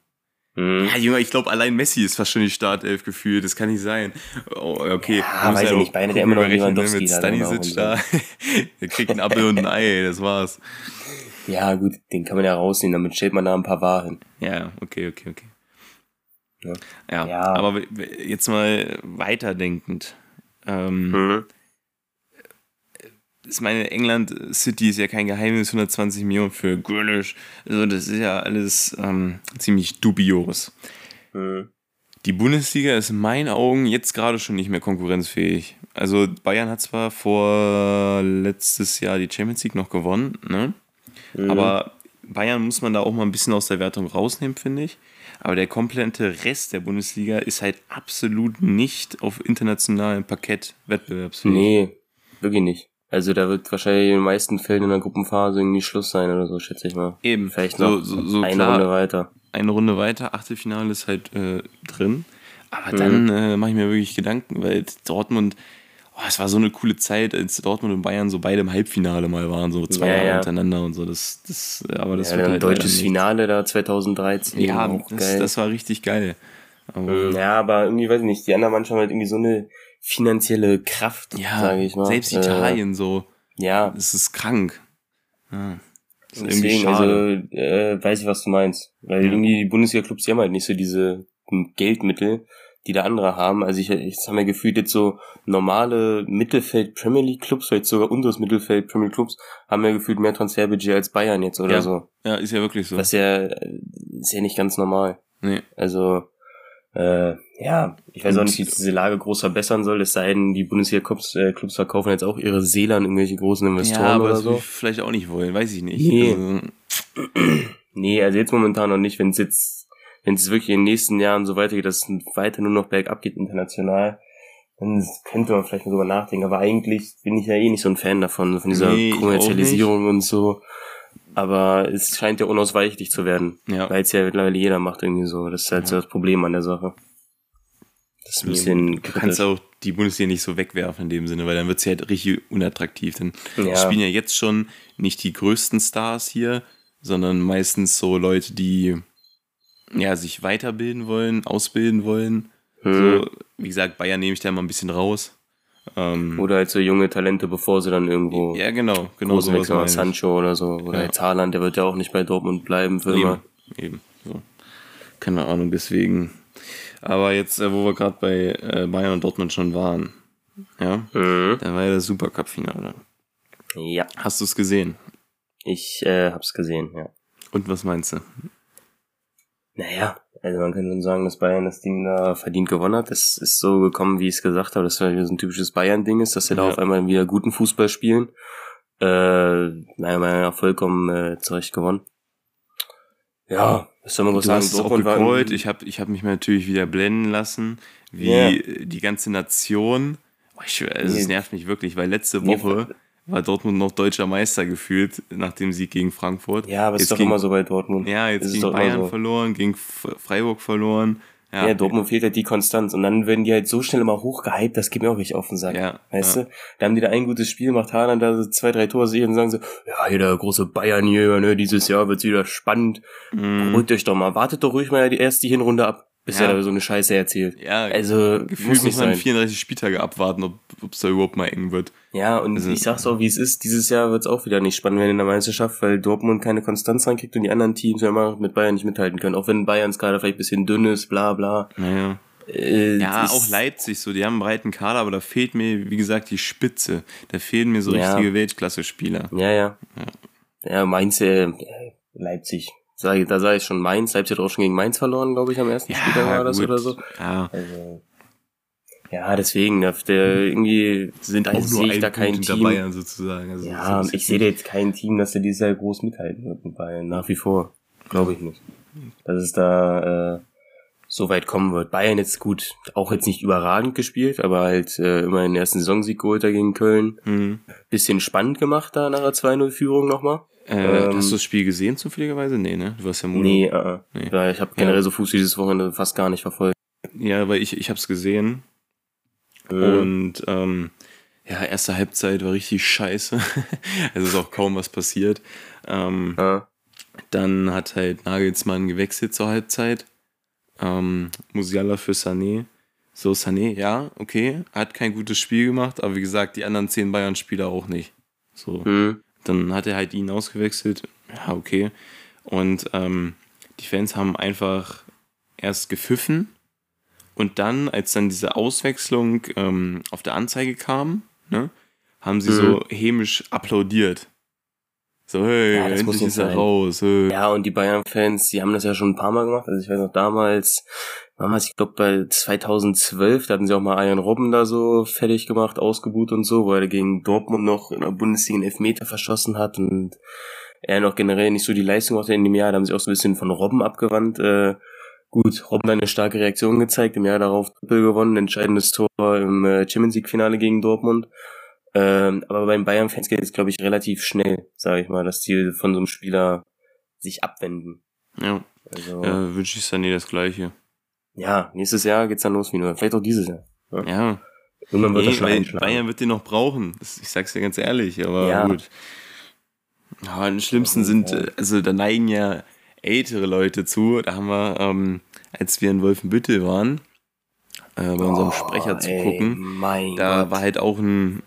[SPEAKER 2] Hm.
[SPEAKER 3] Ja, Junge, ich glaube, allein Messi ist fast schon die Startelf gefühlt. Das kann nicht sein. Oh, okay.
[SPEAKER 2] Ja, weiß ich nicht. Beide, der immer noch
[SPEAKER 3] ne,
[SPEAKER 2] Lewandowski
[SPEAKER 3] Mit
[SPEAKER 2] da
[SPEAKER 3] Stanisic da. Der kriegt einen Apfel und ein Ei, das war's.
[SPEAKER 2] Ja, gut, den kann man ja rausnehmen, damit stellt man da ein paar Waren.
[SPEAKER 3] Ja, okay, okay, okay.
[SPEAKER 2] Ja.
[SPEAKER 3] Ja,
[SPEAKER 2] Ja.
[SPEAKER 3] aber jetzt mal weiterdenkend. Ähm,
[SPEAKER 2] Hm.
[SPEAKER 3] ich meine, England City ist ja kein Geheimnis, 120 Millionen für Grealish. Also das ist ja alles ähm, ziemlich dubios.
[SPEAKER 2] Hm.
[SPEAKER 3] Die Bundesliga ist in meinen Augen jetzt gerade schon nicht mehr konkurrenzfähig. Also Bayern hat zwar vor letztes Jahr die Champions League noch gewonnen, ne?
[SPEAKER 2] Mhm.
[SPEAKER 3] aber Bayern muss man da auch mal ein bisschen aus der Wertung rausnehmen, finde ich. Aber der komplette Rest der Bundesliga ist halt absolut nicht auf internationalem Parkett wettbewerbsfähig.
[SPEAKER 2] Nee, wirklich nicht. Also da wird wahrscheinlich in den meisten Fällen in der Gruppenphase irgendwie Schluss sein oder so, schätze ich mal.
[SPEAKER 3] Eben.
[SPEAKER 2] Vielleicht
[SPEAKER 3] so,
[SPEAKER 2] noch
[SPEAKER 3] so, so
[SPEAKER 2] eine
[SPEAKER 3] klar,
[SPEAKER 2] Runde weiter.
[SPEAKER 3] eine Runde weiter, Achtelfinale ist halt äh, drin. Aber
[SPEAKER 2] Mhm.
[SPEAKER 3] dann äh, mache ich mir wirklich Gedanken, weil Dortmund, oh, es war so eine coole Zeit, als Dortmund und Bayern so beide im Halbfinale mal waren, so zwei
[SPEAKER 2] Ja,
[SPEAKER 3] Jahre
[SPEAKER 2] ja.
[SPEAKER 3] hintereinander und so. Das, das, äh, aber das
[SPEAKER 2] Ja,
[SPEAKER 3] wird halt
[SPEAKER 2] deutsches. Finale da 2013.
[SPEAKER 3] Ja, das, das war richtig geil. Aber,
[SPEAKER 2] Mhm, ja, aber irgendwie, weiß ich nicht, die anderen Mannschaften halt irgendwie so eine finanzielle Kraft,
[SPEAKER 3] ja,
[SPEAKER 2] sage ich mal.
[SPEAKER 3] selbst
[SPEAKER 2] Äh,
[SPEAKER 3] Italien so,
[SPEAKER 2] Ja,
[SPEAKER 3] das ist krank. Ja, das ist
[SPEAKER 2] deswegen,
[SPEAKER 3] schade.
[SPEAKER 2] also, äh, weiß ich, was du meinst. Weil irgendwie die Bundesliga-Clubs, die haben halt nicht so diese Geldmittel, die da andere haben. Also ich, ich habe mir gefühlt jetzt so normale Mittelfeld-Premier League-Clubs, vielleicht sogar unseres Mittelfeld-Premier League-Clubs, haben ja gefühlt mehr Transferbudget als Bayern jetzt oder
[SPEAKER 3] Ja.
[SPEAKER 2] so.
[SPEAKER 3] ja, ist ja wirklich so.
[SPEAKER 2] Was ja, äh, ist ja nicht ganz normal.
[SPEAKER 3] nee.
[SPEAKER 2] Also, äh, ja, ich weiß auch nicht, wie diese Lage groß verbessern soll, es sei denn, die Bundesliga-Clubs äh, Clubs verkaufen jetzt auch ihre Seele an irgendwelche großen Investoren
[SPEAKER 3] Ja, aber
[SPEAKER 2] oder
[SPEAKER 3] das
[SPEAKER 2] so.
[SPEAKER 3] ich vielleicht auch nicht wollen, weiß ich nicht.
[SPEAKER 2] Nee.
[SPEAKER 3] Also,
[SPEAKER 2] Nee, also jetzt momentan noch nicht, wenn es jetzt, wenn es wirklich in den nächsten Jahren so weitergeht, dass es weiter nur noch bergab geht international, dann könnte man vielleicht mal drüber nachdenken. Aber eigentlich bin ich ja eh nicht so ein Fan davon, von dieser
[SPEAKER 3] Nee,
[SPEAKER 2] Kommerzialisierung und so. Aber es scheint ja unausweichlich zu werden,
[SPEAKER 3] ja.
[SPEAKER 2] weil es ja mittlerweile jeder macht irgendwie so. Das ist halt so das Problem an der Sache. Das ist ein bisschen
[SPEAKER 3] Du kannst auch die Bundesliga nicht so wegwerfen in dem Sinne, weil dann wird sie halt richtig unattraktiv. Denn
[SPEAKER 2] Ja.
[SPEAKER 3] es spielen ja jetzt schon nicht die größten Stars hier, sondern meistens so Leute, die ja sich weiterbilden wollen, ausbilden wollen.
[SPEAKER 2] Hm.
[SPEAKER 3] So, wie gesagt, Bayern nehme ich da mal ein bisschen raus. Ähm,
[SPEAKER 2] Oder halt so junge Talente, bevor sie dann irgendwo
[SPEAKER 3] ja, genau, genau
[SPEAKER 2] groß
[SPEAKER 3] sowas ich.
[SPEAKER 2] Sancho oder so. Oder
[SPEAKER 3] Ja.
[SPEAKER 2] jetzt Haaland, der wird ja auch nicht bei Dortmund bleiben für immer.
[SPEAKER 3] Eben, eben. So. Keine Ahnung, deswegen. Aber jetzt, äh, wo wir gerade bei äh, Bayern und Dortmund schon waren, ja,
[SPEAKER 2] Mhm.
[SPEAKER 3] da war ja das Supercup-Finale.
[SPEAKER 2] Ja,
[SPEAKER 3] Hast du es gesehen?
[SPEAKER 2] ich äh, hab's gesehen, ja.
[SPEAKER 3] Und was meinst du?
[SPEAKER 2] Naja, also man kann schon sagen, dass Bayern das Ding da verdient gewonnen hat. Das ist so gekommen, wie ich es gesagt habe, dass das so ein typisches Bayern-Ding ist, dass sie da
[SPEAKER 3] Ja.
[SPEAKER 2] auf einmal wieder guten Fußball spielen. Äh, meiner Meinung nach vollkommen äh, zurecht gewonnen. Ja, was soll man groß
[SPEAKER 3] Du
[SPEAKER 2] sagen?
[SPEAKER 3] hast es auch
[SPEAKER 2] ein-
[SPEAKER 3] Ich habe ich hab mich natürlich wieder blenden lassen, wie
[SPEAKER 2] Ja.
[SPEAKER 3] die ganze Nation. Oh, ich, also, es
[SPEAKER 2] Nee.
[SPEAKER 3] nervt mich wirklich, weil letzte
[SPEAKER 2] Nee,
[SPEAKER 3] Woche war Dortmund noch deutscher Meister gefühlt nach dem Sieg gegen Frankfurt.
[SPEAKER 2] Ja, aber es
[SPEAKER 3] Jetzt
[SPEAKER 2] ist doch
[SPEAKER 3] gegen-
[SPEAKER 2] immer so bei Dortmund.
[SPEAKER 3] Ja, jetzt
[SPEAKER 2] ist
[SPEAKER 3] gegen Bayern
[SPEAKER 2] so.
[SPEAKER 3] verloren, gegen Freiburg verloren.
[SPEAKER 2] Ja, Dortmund fehlt halt die Konstanz. Und dann werden die halt so schnell immer hochgehypt, das geht mir auch richtig auf den Sack.
[SPEAKER 3] Ja,
[SPEAKER 2] Weißt
[SPEAKER 3] ja.
[SPEAKER 2] du? Da haben die da ein gutes Spiel, macht Haaland da so zwei, drei Tore sicher und sagen so, ja, hier der große Bayern hier, ne, dieses Jahr wird's wieder spannend.
[SPEAKER 3] Mhm.
[SPEAKER 2] Beruhigt euch doch mal, wartet doch ruhig mal die erste Hinrunde ab, bis
[SPEAKER 3] Ja.
[SPEAKER 2] er da so eine Scheiße erzählt.
[SPEAKER 3] Ja,
[SPEAKER 2] Also,
[SPEAKER 3] gefühlt
[SPEAKER 2] muss
[SPEAKER 3] man
[SPEAKER 2] sein.
[SPEAKER 3] 34 Spieltage abwarten, ob es da überhaupt mal eng wird.
[SPEAKER 2] Ja, und
[SPEAKER 3] Also-
[SPEAKER 2] ich sag's auch, wie es ist, dieses Jahr wird's auch wieder nicht spannend werden in der Meisterschaft, weil Dortmund keine Konstanz reinkriegt und die anderen Teams ja immer mit Bayern nicht mithalten können. Auch wenn Bayerns Kader vielleicht ein bisschen dünn ist, bla bla.
[SPEAKER 3] Naja.
[SPEAKER 2] Äh,
[SPEAKER 3] Ja, auch Leipzig so, die haben einen breiten Kader, aber da fehlt mir, wie gesagt, die Spitze. Da fehlen mir so
[SPEAKER 2] Ja.
[SPEAKER 3] richtige Weltklasse-Spieler.
[SPEAKER 2] Ja, ja. Ja, Mainz, äh, Leipzig. Sag, ich- da sage ich schon Mainz. Leipzig hat auch schon gegen Mainz verloren, glaube ich, am ersten Spieltag war das
[SPEAKER 3] gut.
[SPEAKER 2] oder so.
[SPEAKER 3] Ja,
[SPEAKER 2] Also, ja, deswegen, der, irgendwie sind also, sehe ich da kein Team.
[SPEAKER 3] Bayern sozusagen. Also
[SPEAKER 2] Ja, ich sehe da jetzt kein Team, dass der dieses Jahr groß mithalten wird mit Bayern. Nach wie vor. Glaube ich nicht. Dass es da äh, so weit kommen wird. Bayern jetzt gut, auch jetzt nicht überragend gespielt, aber halt äh, immer den ersten Saisonsieg geholt da gegen Köln.
[SPEAKER 3] Hm.
[SPEAKER 2] Bisschen spannend gemacht da nach der 2-0-Führung nochmal.
[SPEAKER 3] Äh,
[SPEAKER 2] Ähm,
[SPEAKER 3] hast du das Spiel gesehen zufälligerweise? Nee, ne? Du warst ja Mono.
[SPEAKER 2] Nee, äh,
[SPEAKER 3] Nee.
[SPEAKER 2] Weil ich habe generell so Fuß dieses Wochenende fast gar nicht verfolgt.
[SPEAKER 3] Ja, weil ich, ich hab's gesehen.
[SPEAKER 2] Mhm.
[SPEAKER 3] Und ähm, ja, erste Halbzeit war richtig scheiße. es ist auch kaum was passiert. Ähm,
[SPEAKER 2] Ja.
[SPEAKER 3] Dann hat halt Nagelsmann gewechselt zur Halbzeit. Ähm, Musiala für Sané. So, Sané, ja, okay, hat kein gutes Spiel gemacht, aber wie gesagt, die anderen zehn Bayern-Spieler auch nicht. So,
[SPEAKER 2] Hm.
[SPEAKER 3] Dann hat er halt ihn ausgewechselt. Ja, okay. Und ähm, die Fans haben einfach erst gepfiffen und dann, als dann diese Auswechslung ähm, auf der Anzeige kam, ne, haben sie
[SPEAKER 2] Mhm.
[SPEAKER 3] so hämisch applaudiert. So, hey,
[SPEAKER 2] Ja,
[SPEAKER 3] endlich ist er
[SPEAKER 2] sein.
[SPEAKER 3] raus. Hey.
[SPEAKER 2] Ja, und die Bayern-Fans, die haben das ja schon ein paar Mal gemacht. Also ich weiß noch damals, damals, ich glaube bei 2012, da hatten sie auch mal Ian Robben da so fertig gemacht, ausgebuht und so, wo er gegen Dortmund noch in der Bundesliga einen Elfmeter verschossen hat und er noch generell nicht so die Leistung hatte in dem Jahr. Da haben sie auch so ein bisschen von Robben abgewandt. Äh, gut, Robben hat eine starke Reaktion gezeigt, im Jahr darauf Triple gewonnen, entscheidendes Tor im äh, Champions League-Finale gegen Dortmund. Ähm, aber beim Bayern-Fans geht es, glaube ich, relativ schnell, sage ich mal, dass die von so einem Spieler sich abwenden.
[SPEAKER 3] Ja.
[SPEAKER 2] Also,
[SPEAKER 3] Ja, wünsche ich Sané das Gleiche.
[SPEAKER 2] ja, nächstes Jahr geht's dann los wieder. Vielleicht auch dieses Jahr.
[SPEAKER 3] Ja.
[SPEAKER 2] Irgendwann wird
[SPEAKER 3] Nee,
[SPEAKER 2] schon
[SPEAKER 3] weil
[SPEAKER 2] einschlagen.
[SPEAKER 3] Bayern wird den noch brauchen. Das, ich sag's dir ganz ehrlich, aber
[SPEAKER 2] Ja.
[SPEAKER 3] gut. Ja, am schlimmsten sind, äh, also da neigen ja ältere Leute zu. Da haben wir, ähm, als wir in Wolfenbüttel waren, äh, bei unserem
[SPEAKER 2] Oh,
[SPEAKER 3] Sprecher zu
[SPEAKER 2] ey,
[SPEAKER 3] gucken, da
[SPEAKER 2] Gott.
[SPEAKER 3] war halt auch ein,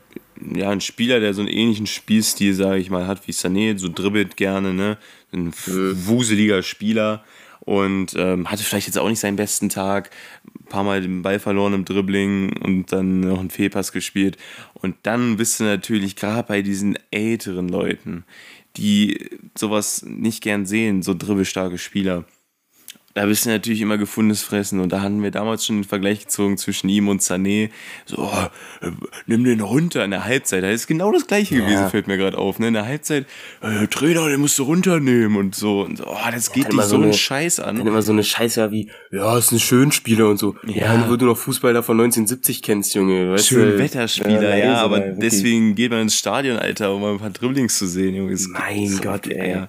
[SPEAKER 3] ja, ein Spieler, der so einen ähnlichen Spielstil, sage ich mal, hat wie Sané, so dribbelt gerne, ne? Ein
[SPEAKER 2] Mhm.
[SPEAKER 3] wuseliger Spieler und ähm, hatte vielleicht jetzt auch nicht seinen besten Tag. Ein paar Mal den Ball verloren im Dribbling und dann noch einen Fehlpass gespielt. Und dann bist du natürlich gerade bei diesen älteren Leuten, die sowas nicht gern sehen, so dribbelstarke Spieler. Da bist du natürlich immer gefundenes Fressen. Und da hatten wir damals schon den Vergleich gezogen zwischen ihm und Sané. So, oh, äh, nimm den runter in der Halbzeit. Da ist genau das Gleiche gewesen, fällt mir gerade auf. Ne? In der Halbzeit, äh, Trainer, den musst du runternehmen und so. Und so oh, das geht
[SPEAKER 2] hat immer
[SPEAKER 3] dich
[SPEAKER 2] so
[SPEAKER 3] so einen
[SPEAKER 2] eine-
[SPEAKER 3] Scheiß
[SPEAKER 2] Dann
[SPEAKER 3] an.
[SPEAKER 2] immer so eine Scheiße wie, ja, ist ein Schönspieler und so. Ja,
[SPEAKER 3] Ja.
[SPEAKER 2] weil du noch Fußball da von 1970 kennst, Junge. Weißt
[SPEAKER 3] Schön? Wetterspieler, ja, aber
[SPEAKER 2] wirklich-
[SPEAKER 3] deswegen geht man ins Stadion, Alter, um mal ein paar Dribblings zu sehen, Junge. Das
[SPEAKER 2] Mein
[SPEAKER 3] so-
[SPEAKER 2] Gott, ey.
[SPEAKER 3] Ja.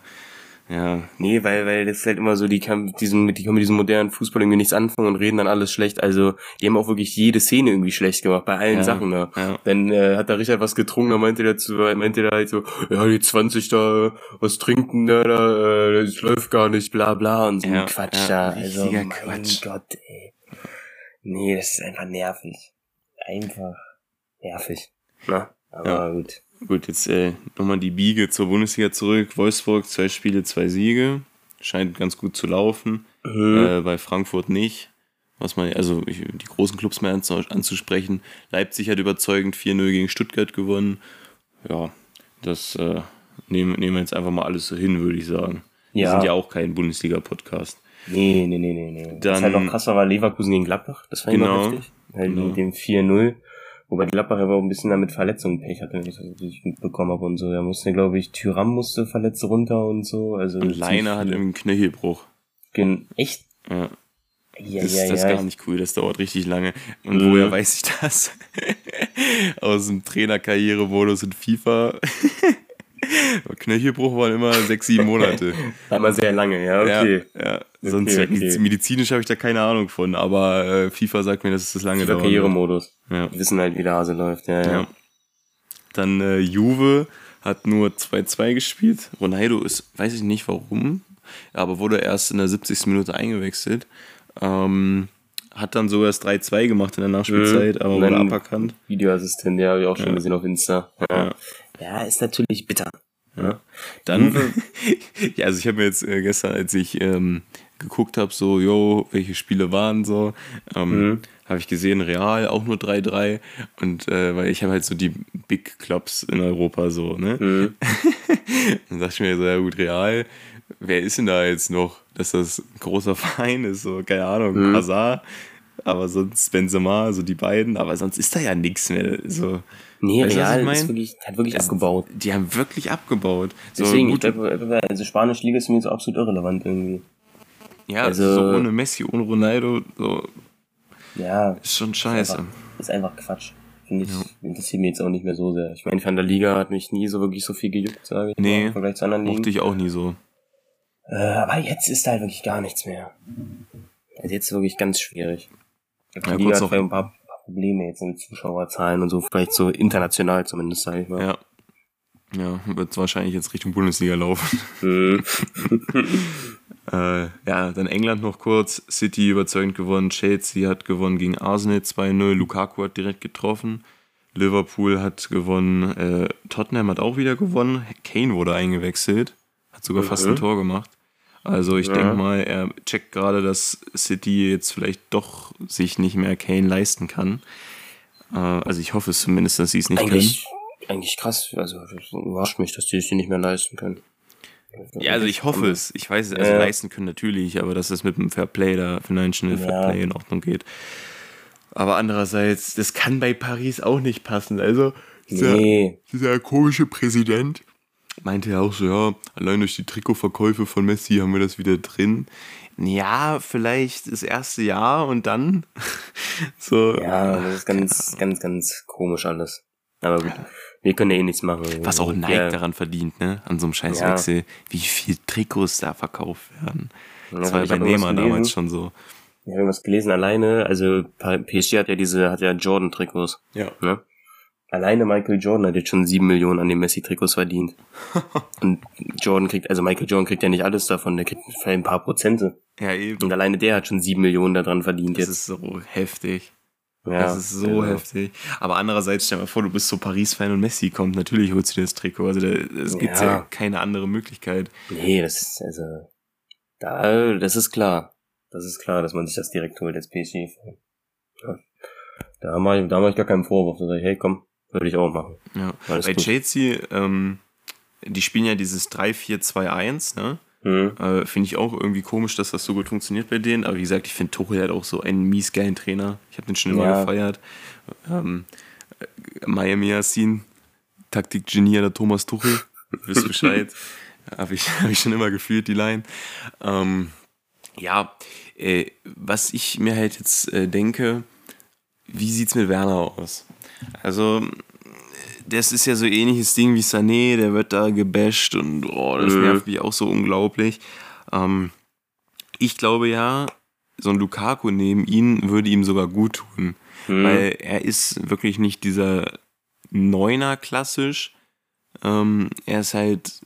[SPEAKER 3] Ja.
[SPEAKER 2] Nee, weil, weil das ist halt immer so, die kann mit diesem, die können mit diesem modernen Fußball irgendwie nichts anfangen und reden dann alles schlecht. Also, die haben auch wirklich jede Szene irgendwie schlecht gemacht, bei allen
[SPEAKER 3] Ja,
[SPEAKER 2] Sachen, ne?
[SPEAKER 3] ja.
[SPEAKER 2] Dann äh, hat da Richard was getrunken, dann meinte der zu, meinte der halt so, ja, die 20 da, was trinken da, da, äh, das läuft gar nicht, bla bla und so
[SPEAKER 3] Ja,
[SPEAKER 2] ein Quatsch
[SPEAKER 3] ja,
[SPEAKER 2] da. Also, mein
[SPEAKER 3] Quatsch.
[SPEAKER 2] Gott, ey. Nee, das ist einfach nervig. Einfach nervig. Na, aber gut.
[SPEAKER 3] Gut, jetzt äh, nochmal die Biege zur Bundesliga zurück. Wolfsburg, zwei Spiele, zwei Siege. Scheint ganz gut zu laufen.
[SPEAKER 2] Mhm.
[SPEAKER 3] Äh, bei Frankfurt nicht. Was man, also ich, die großen Clubs mehr anzu- anzusprechen. Leipzig hat überzeugend 4-0 gegen Stuttgart gewonnen. Ja, das äh, nehmen, nehmen wir jetzt einfach mal alles so hin, würde ich sagen. Wir
[SPEAKER 2] Ja.
[SPEAKER 3] sind ja auch kein Bundesliga-Podcast.
[SPEAKER 2] Nee, nee, nee, nee, nee.
[SPEAKER 3] Dann-
[SPEAKER 2] was halt noch krasser war Leverkusen gegen Gladbach. Das fand ich
[SPEAKER 3] Genau,
[SPEAKER 2] noch heftig. Halt
[SPEAKER 3] genau.
[SPEAKER 2] mit dem 4-0. Wobei Gladbach aber auch ein bisschen damit Verletzungen Pech hatte, wenn ich das richtig mitbekommen habe und so. Da musste, glaube ich, Tyram musste verletzt runter und so. Also
[SPEAKER 3] Und Leiner hat einen Knöchelbruch.
[SPEAKER 2] Gen echt?
[SPEAKER 3] Ja.
[SPEAKER 2] Ja,
[SPEAKER 3] Das,
[SPEAKER 2] ja,
[SPEAKER 3] das ist
[SPEAKER 2] ja.
[SPEAKER 3] gar nicht cool, das dauert richtig lange. Und
[SPEAKER 2] Mhm.
[SPEAKER 3] woher weiß ich das? Aus dem Trainerkarrieremodus in FIFA. Knöchelbruch waren immer sechs, sieben Monate.
[SPEAKER 2] Einmal sehr lange, ja, okay.
[SPEAKER 3] Ja, ja. Sonst
[SPEAKER 2] Okay, okay.
[SPEAKER 3] medizinisch habe ich da keine Ahnung von, aber äh, FIFA sagt mir, dass es das lange dauert. wird.
[SPEAKER 2] Karrieremodus.
[SPEAKER 3] Ja.
[SPEAKER 2] Die wissen halt, wie der Hase läuft, ja, ja.
[SPEAKER 3] Ja. Dann äh, Juve hat nur 2-2 gespielt. Ronaldo ist, weiß ich nicht warum, aber wurde erst in der 70. Minute eingewechselt. Ähm, hat dann sogar das 3-2 gemacht in der Nachspielzeit,
[SPEAKER 2] Mhm.
[SPEAKER 3] aber wurde aberkannt.
[SPEAKER 2] Videoassistent, ja, habe ich auch schon
[SPEAKER 3] Ja.
[SPEAKER 2] gesehen auf Insta. Ja. ja, ist natürlich bitter. Ja.
[SPEAKER 3] Dann, ja, also ich habe mir jetzt äh, gestern, als ich ähm, geguckt habe, so, yo, welche Spiele waren so, ähm,
[SPEAKER 2] Mhm.
[SPEAKER 3] habe ich gesehen, Real auch nur 3-3 und äh, weil ich habe halt so die Big Clubs in Europa so, ne?
[SPEAKER 2] Mhm.
[SPEAKER 3] Dann dachte ich mir so, ja gut, Real, wer ist denn da jetzt noch, dass das ein großer Verein ist, so, keine Ahnung,
[SPEAKER 2] Mhm.
[SPEAKER 3] Hazard, aber sonst Benzema, so die beiden, aber sonst ist da ja nichts mehr, so.
[SPEAKER 2] Nee,
[SPEAKER 3] Weißt ich
[SPEAKER 2] Real ist wirklich, hat wirklich
[SPEAKER 3] Das-
[SPEAKER 2] abgebaut.
[SPEAKER 3] Die haben wirklich abgebaut. So
[SPEAKER 2] Deswegen, ich
[SPEAKER 3] gute-
[SPEAKER 2] glaube, also spanische Liga ist mir jetzt absolut irrelevant irgendwie.
[SPEAKER 3] Ja,
[SPEAKER 2] Also-
[SPEAKER 3] so ohne Messi, ohne Ronaldo, so
[SPEAKER 2] Ja,
[SPEAKER 3] ist schon scheiße.
[SPEAKER 2] einfach, ist einfach Quatsch. Finde ich, interessiert mich jetzt auch nicht mehr so sehr. Ich meine, von der Liga hat mich nie so wirklich so viel gejuckt, sage ich
[SPEAKER 3] Nee,
[SPEAKER 2] im Vergleich zu anderen Ligen.
[SPEAKER 3] Mochte ich auch nie so.
[SPEAKER 2] Äh, aber jetzt ist da halt wirklich gar nichts mehr. Also jetzt ist wirklich ganz schwierig. Ich Die
[SPEAKER 3] Ja,
[SPEAKER 2] Liga hat
[SPEAKER 3] noch-
[SPEAKER 2] ein paar Probleme jetzt mit Zuschauerzahlen und so, vielleicht so international zumindest, sage ich mal.
[SPEAKER 3] Ja. Ja, wird wahrscheinlich jetzt Richtung Bundesliga laufen.
[SPEAKER 2] Mhm.
[SPEAKER 3] Äh, ja, dann England noch kurz. City überzeugend gewonnen. Chelsea hat gewonnen gegen Arsenal 2-0. Lukaku hat direkt getroffen. Liverpool hat gewonnen. Äh, Tottenham hat auch wieder gewonnen. Kane wurde eingewechselt. Hat sogar fast ein
[SPEAKER 2] Mhm.
[SPEAKER 3] Tor gemacht. Also ich
[SPEAKER 2] Ja.
[SPEAKER 3] denke mal, er checkt gerade, dass City jetzt vielleicht doch sich nicht mehr Kane leisten kann. Äh, also ich hoffe es zumindest, dass sie es nicht
[SPEAKER 2] Eigentlich, eigentlich krass. Also, überrascht mich, dass die es nicht mehr leisten können.
[SPEAKER 3] können. Ja, also ich hoffe es. Ich weiß es, also
[SPEAKER 2] Ja.
[SPEAKER 3] leisten können natürlich, aber dass es mit dem Fairplay da, Financial Fairplay in Ordnung geht. Aber andererseits, das kann bei Paris auch nicht passen. Also dieser,
[SPEAKER 2] Nee.
[SPEAKER 3] dieser komische Präsident meinte ja auch so, ja, allein durch die Trikotverkäufe von Messi haben wir das wieder drin. Ja, vielleicht das erste Jahr und dann so.
[SPEAKER 2] Ja, das ist ganz, ganz, ganz komisch alles. Aber gut. wir können ja eh nichts machen.
[SPEAKER 3] Was auch Nike
[SPEAKER 2] ja.
[SPEAKER 3] daran verdient, ne? An so einem scheiß
[SPEAKER 2] Ja.
[SPEAKER 3] Wie viel Trikots da verkauft werden. Das
[SPEAKER 2] Ja,
[SPEAKER 3] war ja bei Neymar damals schon so.
[SPEAKER 2] Ich habe irgendwas gelesen, alleine, also PSG hat ja diese, hat ja Jordan-Trikots,
[SPEAKER 3] Ja.
[SPEAKER 2] ne? Alleine Michael Jordan hat jetzt schon sieben Millionen an den Messi-Trikots verdient. Und Jordan kriegt, also Michael Jordan kriegt ja nicht alles davon, der kriegt vielleicht ein paar Prozente.
[SPEAKER 3] Ja, eben.
[SPEAKER 2] Und alleine der hat schon sieben Millionen daran verdient
[SPEAKER 3] Das
[SPEAKER 2] jetzt.
[SPEAKER 3] ist so heftig.
[SPEAKER 2] ja,
[SPEAKER 3] das ist so
[SPEAKER 2] genau.
[SPEAKER 3] heftig. Aber andererseits, stell dir mal vor, du bist so Paris-Fan und Messi kommt, natürlich holst du dir das Trikot. Also da- es gibt ja.
[SPEAKER 2] Ja.
[SPEAKER 3] keine andere Möglichkeit.
[SPEAKER 2] Nee, das ist, also, da, das ist klar. Das ist klar, dass man sich das direkt holt als PSG. Ja. Da mache ich, da mach ich gar keinen Vorwurf. Da sag ich, hey, komm, würde ich auch machen.
[SPEAKER 3] Ja.
[SPEAKER 2] Alles
[SPEAKER 3] Bei
[SPEAKER 2] gut.
[SPEAKER 3] Chelsea, ähm, die spielen ja dieses 3-4-2-1, ne?
[SPEAKER 2] Mhm.
[SPEAKER 3] Äh, finde ich auch irgendwie komisch, dass das so gut funktioniert bei denen. Aber wie gesagt, ich finde Tuchel hat auch so einen mies geilen Trainer. Ich habe den schon immer
[SPEAKER 2] Ja.
[SPEAKER 3] gefeiert. Ähm, äh, Miami Yassin, Taktikgenie der Thomas Tuchel. Wisst Bescheid. habe ich, hab ich schon immer gefühlt, die Line. Ähm, ja, äh, was ich mir halt jetzt äh, denke, wie sieht's mit Werner aus? Also, das ist ja so ähnliches Ding wie Sané, der wird da gebasht und oh, das
[SPEAKER 2] Mhm.
[SPEAKER 3] nervt mich auch so unglaublich. Ähm, ich glaube ja, so ein Lukaku neben ihn würde ihm sogar gut tun,
[SPEAKER 2] Mhm.
[SPEAKER 3] weil er ist wirklich nicht dieser Neuner klassisch. Ähm, er ist halt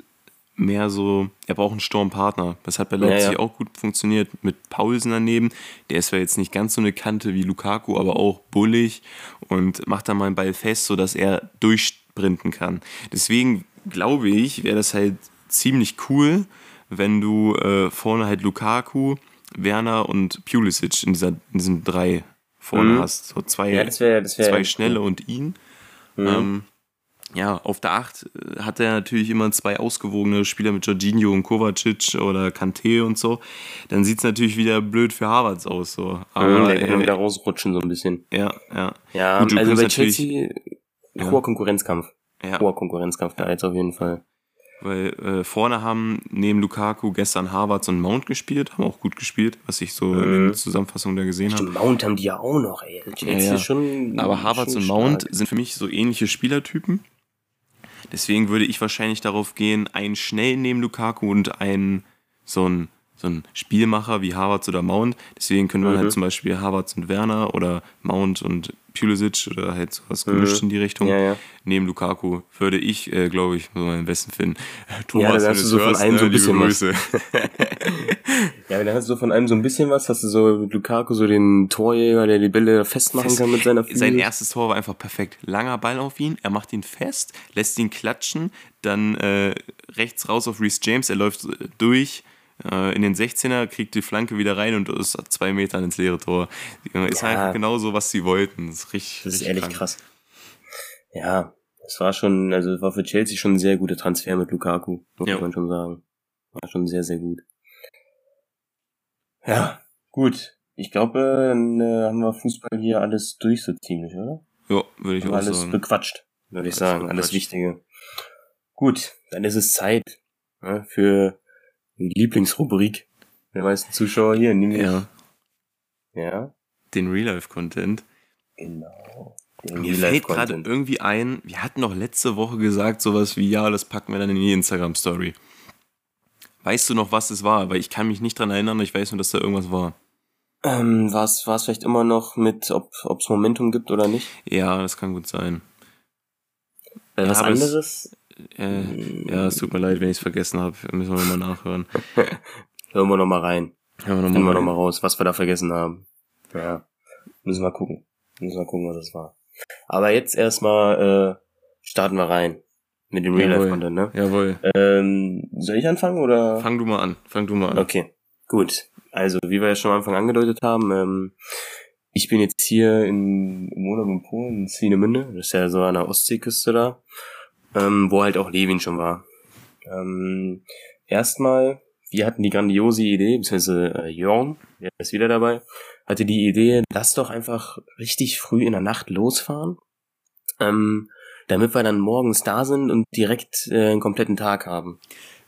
[SPEAKER 3] mehr so, er braucht einen Sturmpartner. Das hat bei
[SPEAKER 2] Ja,
[SPEAKER 3] Leipzig
[SPEAKER 2] ja.
[SPEAKER 3] auch gut funktioniert mit Paulsen daneben. Der ist zwar jetzt nicht ganz so eine Kante wie Lukaku, aber auch bullig und macht dann mal einen Ball fest, sodass er durchsprinten kann. Deswegen glaube ich, wäre das halt ziemlich cool, wenn du äh, vorne halt Lukaku, Werner und Pulisic in, dieser, in diesen drei vorne
[SPEAKER 2] Mhm.
[SPEAKER 3] hast. So zwei,
[SPEAKER 2] Ja, das wäre, das wäre.
[SPEAKER 3] zwei schnelle und ihn.
[SPEAKER 2] Mhm.
[SPEAKER 3] Ähm, ja, auf der 8 hat er natürlich immer zwei ausgewogene Spieler mit Jorginho und Kovacic oder Kante und so. Dann sieht es natürlich wieder blöd für Harvards aus. So. Aber
[SPEAKER 2] Mhm, der kann
[SPEAKER 3] äh,
[SPEAKER 2] wieder rausrutschen so ein bisschen.
[SPEAKER 3] ja, ja,
[SPEAKER 2] Ja,
[SPEAKER 3] Gut,
[SPEAKER 2] also bei Chelsea
[SPEAKER 3] Ja.
[SPEAKER 2] hoher Konkurrenzkampf.
[SPEAKER 3] ja.
[SPEAKER 2] Hoher Konkurrenzkampf da jetzt auf jeden Fall.
[SPEAKER 3] Weil äh, vorne haben neben Lukaku gestern Harvards und Mount gespielt, haben auch gut gespielt, was ich so in
[SPEAKER 2] Mhm.
[SPEAKER 3] den Zusammenfassungen da gesehen habe.
[SPEAKER 2] Mount haben die ja auch noch, ey.
[SPEAKER 3] Ja, ja.
[SPEAKER 2] schon.
[SPEAKER 3] Aber Harvards und Mount
[SPEAKER 2] stark.
[SPEAKER 3] sind für mich so ähnliche Spielertypen. Deswegen würde ich wahrscheinlich darauf gehen, einen schnell neben Lukaku und einen so ein so ein Spielmacher wie Harvards oder Mount. Deswegen könnte man
[SPEAKER 2] Mhm.
[SPEAKER 3] halt zum Beispiel Harvards und Werner oder Mount und Pulisic oder halt sowas gemischt in die Richtung.
[SPEAKER 2] Mhm. Ja, ja.
[SPEAKER 3] Neben Lukaku würde ich, äh, glaube ich, so meinen besten finden.
[SPEAKER 2] Ja,
[SPEAKER 3] Thomas,
[SPEAKER 2] dann
[SPEAKER 3] wenn
[SPEAKER 2] hast
[SPEAKER 3] du
[SPEAKER 2] so
[SPEAKER 3] es
[SPEAKER 2] von
[SPEAKER 3] hörst,
[SPEAKER 2] einem
[SPEAKER 3] ne,
[SPEAKER 2] so ein bisschen was. Ja, dann hast du so von einem so ein bisschen was, hast du so mit Lukaku so den Torjäger, der die Bälle festmachen
[SPEAKER 3] Fest-
[SPEAKER 2] kann mit seiner Füße.
[SPEAKER 3] Sein erstes Tor war einfach perfekt. Langer Ball auf ihn, er macht ihn fest, lässt ihn klatschen, dann äh, rechts raus auf Reece James, er läuft äh, durch in den 16er, kriegt die Flanke wieder rein und ist zwei Metern ins leere Tor. Ist
[SPEAKER 2] Ja.
[SPEAKER 3] einfach genau so, was sie wollten. Das ist richtig,
[SPEAKER 2] Das ist
[SPEAKER 3] richtig
[SPEAKER 2] ehrlich
[SPEAKER 3] krank.
[SPEAKER 2] krass. Ja, es war schon, also es war für Chelsea schon ein sehr guter Transfer mit Lukaku, muss
[SPEAKER 3] Ja.
[SPEAKER 2] man schon sagen. War schon sehr, sehr gut. Ja, gut. Ich glaube, dann äh, haben wir Fußball hier alles durch so ziemlich, oder?
[SPEAKER 3] Ja, würde ich
[SPEAKER 2] Haben
[SPEAKER 3] auch
[SPEAKER 2] alles
[SPEAKER 3] sagen.
[SPEAKER 2] bequatscht, würde ich
[SPEAKER 3] Alles
[SPEAKER 2] sagen. Alles. Wichtige. Gut, dann ist es Zeit ne, für die Lieblingsrubrik der meisten Zuschauer hier, nämlich.
[SPEAKER 3] Ja,
[SPEAKER 2] ja
[SPEAKER 3] den Real-Life-Content.
[SPEAKER 2] genau. Den
[SPEAKER 3] Mir
[SPEAKER 2] Real-Life
[SPEAKER 3] fällt gerade
[SPEAKER 2] Content.
[SPEAKER 3] irgendwie ein, wir hatten doch letzte Woche gesagt, sowas wie, ja, das packen wir dann in die Instagram-Story. Weißt du noch, was es war? Weil ich kann mich nicht dran erinnern, ich weiß nur, dass da irgendwas war.
[SPEAKER 2] Ähm, war es vielleicht immer noch mit, ob es Momentum gibt oder nicht?
[SPEAKER 3] Ja, das kann gut sein.
[SPEAKER 2] Äh,
[SPEAKER 3] Ja,
[SPEAKER 2] was anderes?
[SPEAKER 3] Äh, ja, es tut mir leid, wenn ich es vergessen habe. Müssen wir mal nachhören.
[SPEAKER 2] Hören wir noch mal rein.
[SPEAKER 3] Hören wir
[SPEAKER 2] wir
[SPEAKER 3] nochmal.
[SPEAKER 2] noch mal raus, was wir da vergessen haben. Ja, müssen wir gucken. Müssen wir gucken, was das war. Aber jetzt erstmal äh, starten wir rein mit dem Real Life
[SPEAKER 3] Jawohl.
[SPEAKER 2] Content, ne?
[SPEAKER 3] Jawohl.
[SPEAKER 2] Ähm, soll ich anfangen oder?
[SPEAKER 3] Fang du mal an. Fang du mal an.
[SPEAKER 2] Okay, gut. Also, wie wir ja schon am Anfang angedeutet haben, ähm, ich bin jetzt hier in, im Urlaub in Polen, in Swinemünde, das ist ja so an der Ostseeküste da, ähm, wo halt auch Levin schon war. Ähm, erstmal, wir hatten die grandiose Idee, beziehungsweise äh, Jörn, der ist wieder dabei, hatte die Idee, lass doch einfach richtig früh in der Nacht losfahren, ähm, damit wir dann morgens da sind und direkt äh, einen kompletten Tag haben.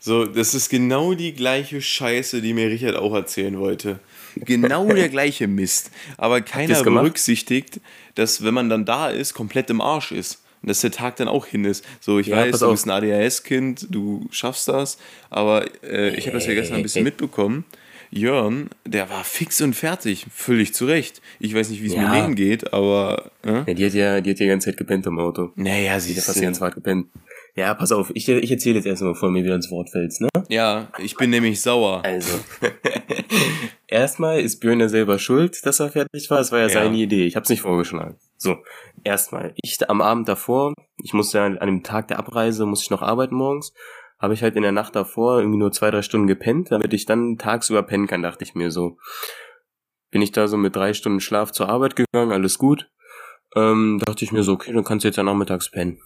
[SPEAKER 3] So, das ist genau die gleiche Scheiße, die mir Richard auch erzählen wollte. Genau der gleiche Mist. Aber keiner berücksichtigt, dass wenn man dann da ist, komplett im Arsch ist. Und dass der Tag dann auch hin ist. So, ich
[SPEAKER 2] Ja,
[SPEAKER 3] weiß, du bist ein ADHS-Kind, du schaffst das, aber äh, ich habe das ja gestern ein bisschen mitbekommen. Jörn, der war fix und fertig, völlig zurecht. Ich weiß nicht, wie es
[SPEAKER 2] Ja.
[SPEAKER 3] Milene geht, aber äh?
[SPEAKER 2] Ja, die hat ja, die hat ja die ganze Zeit gepennt im Auto.
[SPEAKER 3] naja, sie
[SPEAKER 2] hat fast ganze Fahrt gepennt. Ja, pass auf, ich, ich erzähle jetzt erstmal, bevor mir wieder ins Wort fällst, ne?
[SPEAKER 3] Ja, ich bin nämlich sauer.
[SPEAKER 2] Also, erstmal ist Björn ja selber schuld, dass er fertig war. Es war ja,
[SPEAKER 3] Ja.
[SPEAKER 2] seine Idee. Ich hab's nicht vorgeschlagen. So, erstmal. Ich am Abend davor, ich musste ja an dem Tag der Abreise, musste ich noch arbeiten morgens, habe ich halt in der Nacht davor irgendwie nur zwei, drei Stunden gepennt, damit ich dann tagsüber pennen kann, dachte ich mir so. Bin ich da so mit drei Stunden Schlaf zur Arbeit gegangen, alles gut. Ähm, dachte ich mir so, okay, dann kannst du jetzt ja nachmittags pennen.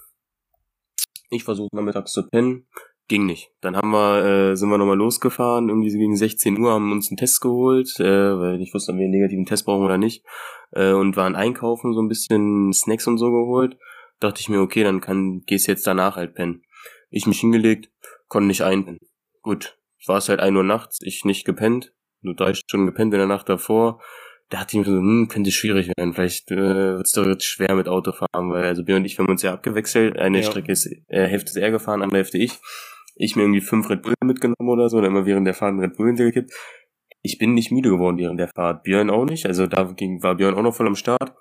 [SPEAKER 2] Ich versuche nachmittags zu pennen, ging nicht. Dann haben wir, äh, sind wir nochmal losgefahren, irgendwie so gegen 16 Uhr, haben uns einen Test geholt, äh, weil ich wusste, ob wir einen negativen Test brauchen oder nicht, äh, und waren einkaufen, so ein bisschen Snacks und so geholt. Dachte ich mir, okay, dann kann, gehst jetzt danach halt pennen. Ich mich hingelegt, konnte nicht einpennen. Gut, war es halt 1 Uhr nachts, ich nicht gepennt, nur drei Stunden gepennt in der Nacht davor. Da dachte ich mir so, hm, könnte schwierig werden. Vielleicht äh, wird es doch jetzt schwer mit Autofahren, weil also Björn und ich, wir haben uns ja abgewechselt. Eine
[SPEAKER 3] Ja.
[SPEAKER 2] Strecke ist, äh, Hälfte ist er gefahren, andere Hälfte ich. Ich mir irgendwie fünf Red Bull mitgenommen oder so, oder immer während der Fahrt einen Red Bull hintergekippt. Ich bin nicht müde geworden während der Fahrt. Björn auch nicht. Also da ging, war Björn auch noch voll am Start.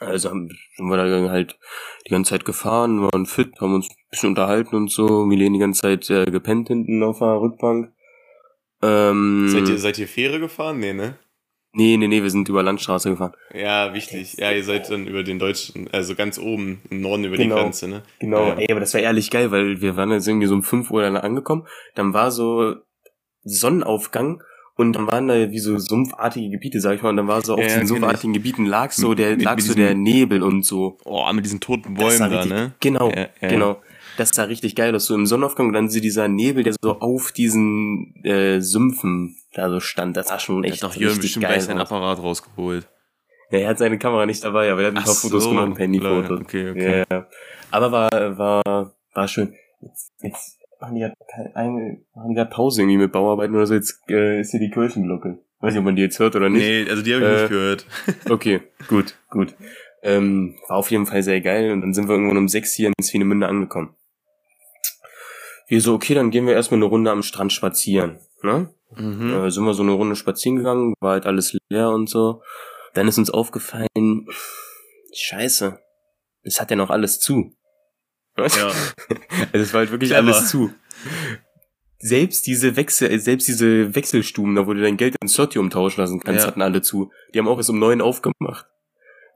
[SPEAKER 2] Also haben, sind wir da halt die ganze Zeit gefahren, waren fit, haben uns ein bisschen unterhalten und so. Milene die ganze Zeit äh, gepennt hinten auf der Rückbank. Ähm,
[SPEAKER 3] Seid ihr, seid ihr Fähre gefahren? Nee, ne?
[SPEAKER 2] Nee, nee, nee, wir sind über Landstraße gefahren.
[SPEAKER 3] Ja, wichtig. Ja, ihr seid dann über den deutschen, also ganz oben im Norden über
[SPEAKER 2] Genau.
[SPEAKER 3] die Grenze, ne?
[SPEAKER 2] Genau,
[SPEAKER 3] Ja.
[SPEAKER 2] ey, aber das war ehrlich geil, weil wir waren jetzt irgendwie so um 5 Uhr dann angekommen. Dann war so Sonnenaufgang und dann waren da wie so sumpfartige Gebiete, sag ich mal. Und dann war so auf
[SPEAKER 3] Ja,
[SPEAKER 2] diesen
[SPEAKER 3] kenn
[SPEAKER 2] sumpfartigen Gebieten lag so der,
[SPEAKER 3] Mit-
[SPEAKER 2] lag
[SPEAKER 3] mit
[SPEAKER 2] so
[SPEAKER 3] diesem-
[SPEAKER 2] der Nebel und so.
[SPEAKER 3] Oh, mit diesen toten Bäumen da, ne?
[SPEAKER 2] Genau,
[SPEAKER 3] ja.
[SPEAKER 2] genau. Das sah richtig geil aus, so im Sonnenaufgang und dann so dieser Nebel, der so auf diesen äh, Sümpfen da so stand. Das sah schon
[SPEAKER 3] Der
[SPEAKER 2] echt
[SPEAKER 3] hat doch
[SPEAKER 2] richtig
[SPEAKER 3] bestimmt
[SPEAKER 2] geil
[SPEAKER 3] gleich
[SPEAKER 2] aus.
[SPEAKER 3] Apparat rausgeholt.
[SPEAKER 2] Ja, er hat seine Kamera nicht dabei, aber er hat ein
[SPEAKER 3] Ach
[SPEAKER 2] paar Fotos
[SPEAKER 3] so,
[SPEAKER 2] gemacht, Handyfotos.
[SPEAKER 3] okay, okay.
[SPEAKER 2] Ja, ja. Aber war, war, war schön. Jetzt, jetzt machen die keine- eine, machen die grad Pause irgendwie mit Bauarbeiten oder so. Jetzt äh, ist hier die Kirchenglocke. Weiß nicht, ob man die jetzt hört oder nicht.
[SPEAKER 3] Nee, also die habe ich
[SPEAKER 2] Äh,
[SPEAKER 3] nicht gehört.
[SPEAKER 2] Okay, gut, gut. Ähm, war auf jeden Fall sehr geil und dann sind wir irgendwann um sechs hier in Swinemünde angekommen. Wir so, okay, dann gehen wir erstmal eine Runde am Strand spazieren. Ne?
[SPEAKER 3] Mhm.
[SPEAKER 2] Äh, sind wir so eine Runde spazieren gegangen, war halt alles leer und so. Dann ist uns aufgefallen, scheiße, es hat ja noch alles zu.
[SPEAKER 3] Ja.
[SPEAKER 2] Also es war halt wirklich
[SPEAKER 3] Clever.
[SPEAKER 2] alles zu. Selbst diese Wechsel, selbst diese Wechselstuben, da wo du dein Geld in Slotty umtauschen lassen kannst,
[SPEAKER 3] Ja.
[SPEAKER 2] hatten alle zu. Die haben auch erst um neun aufgemacht.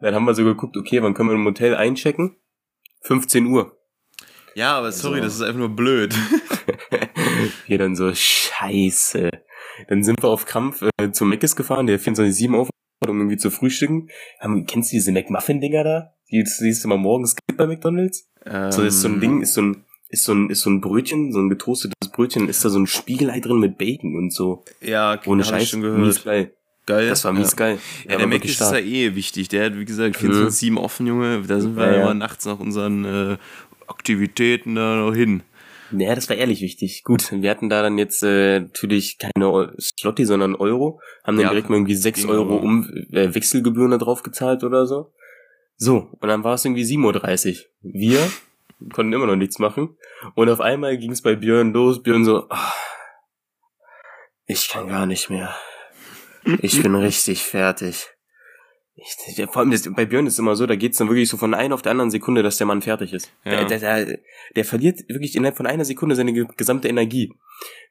[SPEAKER 2] Dann haben wir so geguckt, okay, wann können wir im Hotel einchecken? 15 Uhr.
[SPEAKER 3] Ja, aber sorry,
[SPEAKER 2] Also-
[SPEAKER 3] das ist einfach nur blöd.
[SPEAKER 2] Wir dann so, scheiße. Dann sind wir auf Krampf äh, zum Meckes gefahren, der 24-7 auf, um irgendwie zu frühstücken. Haben, kennst du diese McMuffin-Dinger da? Die siehst du mal morgens gibt bei McDonalds? So ist so
[SPEAKER 3] Ähm,
[SPEAKER 2] ein Ding, ist so ein, ist so ein, ist so ein Brötchen, so ein getoastetes Brötchen, ist da so ein Spiegelei drin mit Bacon und so.
[SPEAKER 3] Ja,
[SPEAKER 2] Ohne
[SPEAKER 3] hab ich
[SPEAKER 2] Scheiß,
[SPEAKER 3] schon
[SPEAKER 2] mies
[SPEAKER 3] gehört.
[SPEAKER 2] geil.
[SPEAKER 3] Geil.
[SPEAKER 2] Das war mies
[SPEAKER 3] ja.
[SPEAKER 2] geil.
[SPEAKER 3] Ja, der
[SPEAKER 2] war
[SPEAKER 3] Mac ist ja
[SPEAKER 2] stark.
[SPEAKER 3] eh wichtig. Der hat, wie gesagt, 24-7 offen, Junge. Da sind wir
[SPEAKER 2] Ja, ja.
[SPEAKER 3] immer nachts nach unseren äh, Aktivitäten da noch hin.
[SPEAKER 2] Naja, das war ehrlich wichtig. Gut, wir hatten da dann jetzt äh, natürlich keine Slotty, sondern Euro. Haben dann
[SPEAKER 3] Ja,
[SPEAKER 2] direkt mal irgendwie 6
[SPEAKER 3] ging
[SPEAKER 2] Euro um äh, Wechselgebühren da drauf gezahlt oder so. So, und dann war es irgendwie 7.30 Uhr. Wir konnten immer noch nichts machen. Und auf einmal ging es bei Björn los. Björn so, "Ah, ich kann gar nicht mehr. Ich bin richtig fertig. Ich, vor allem das, bei Björn ist es immer so, da geht's dann wirklich so von einer auf der anderen Sekunde, dass der Mann fertig ist.
[SPEAKER 3] Ja.
[SPEAKER 2] Der, der, der, der verliert wirklich innerhalb von einer Sekunde seine ge- gesamte Energie.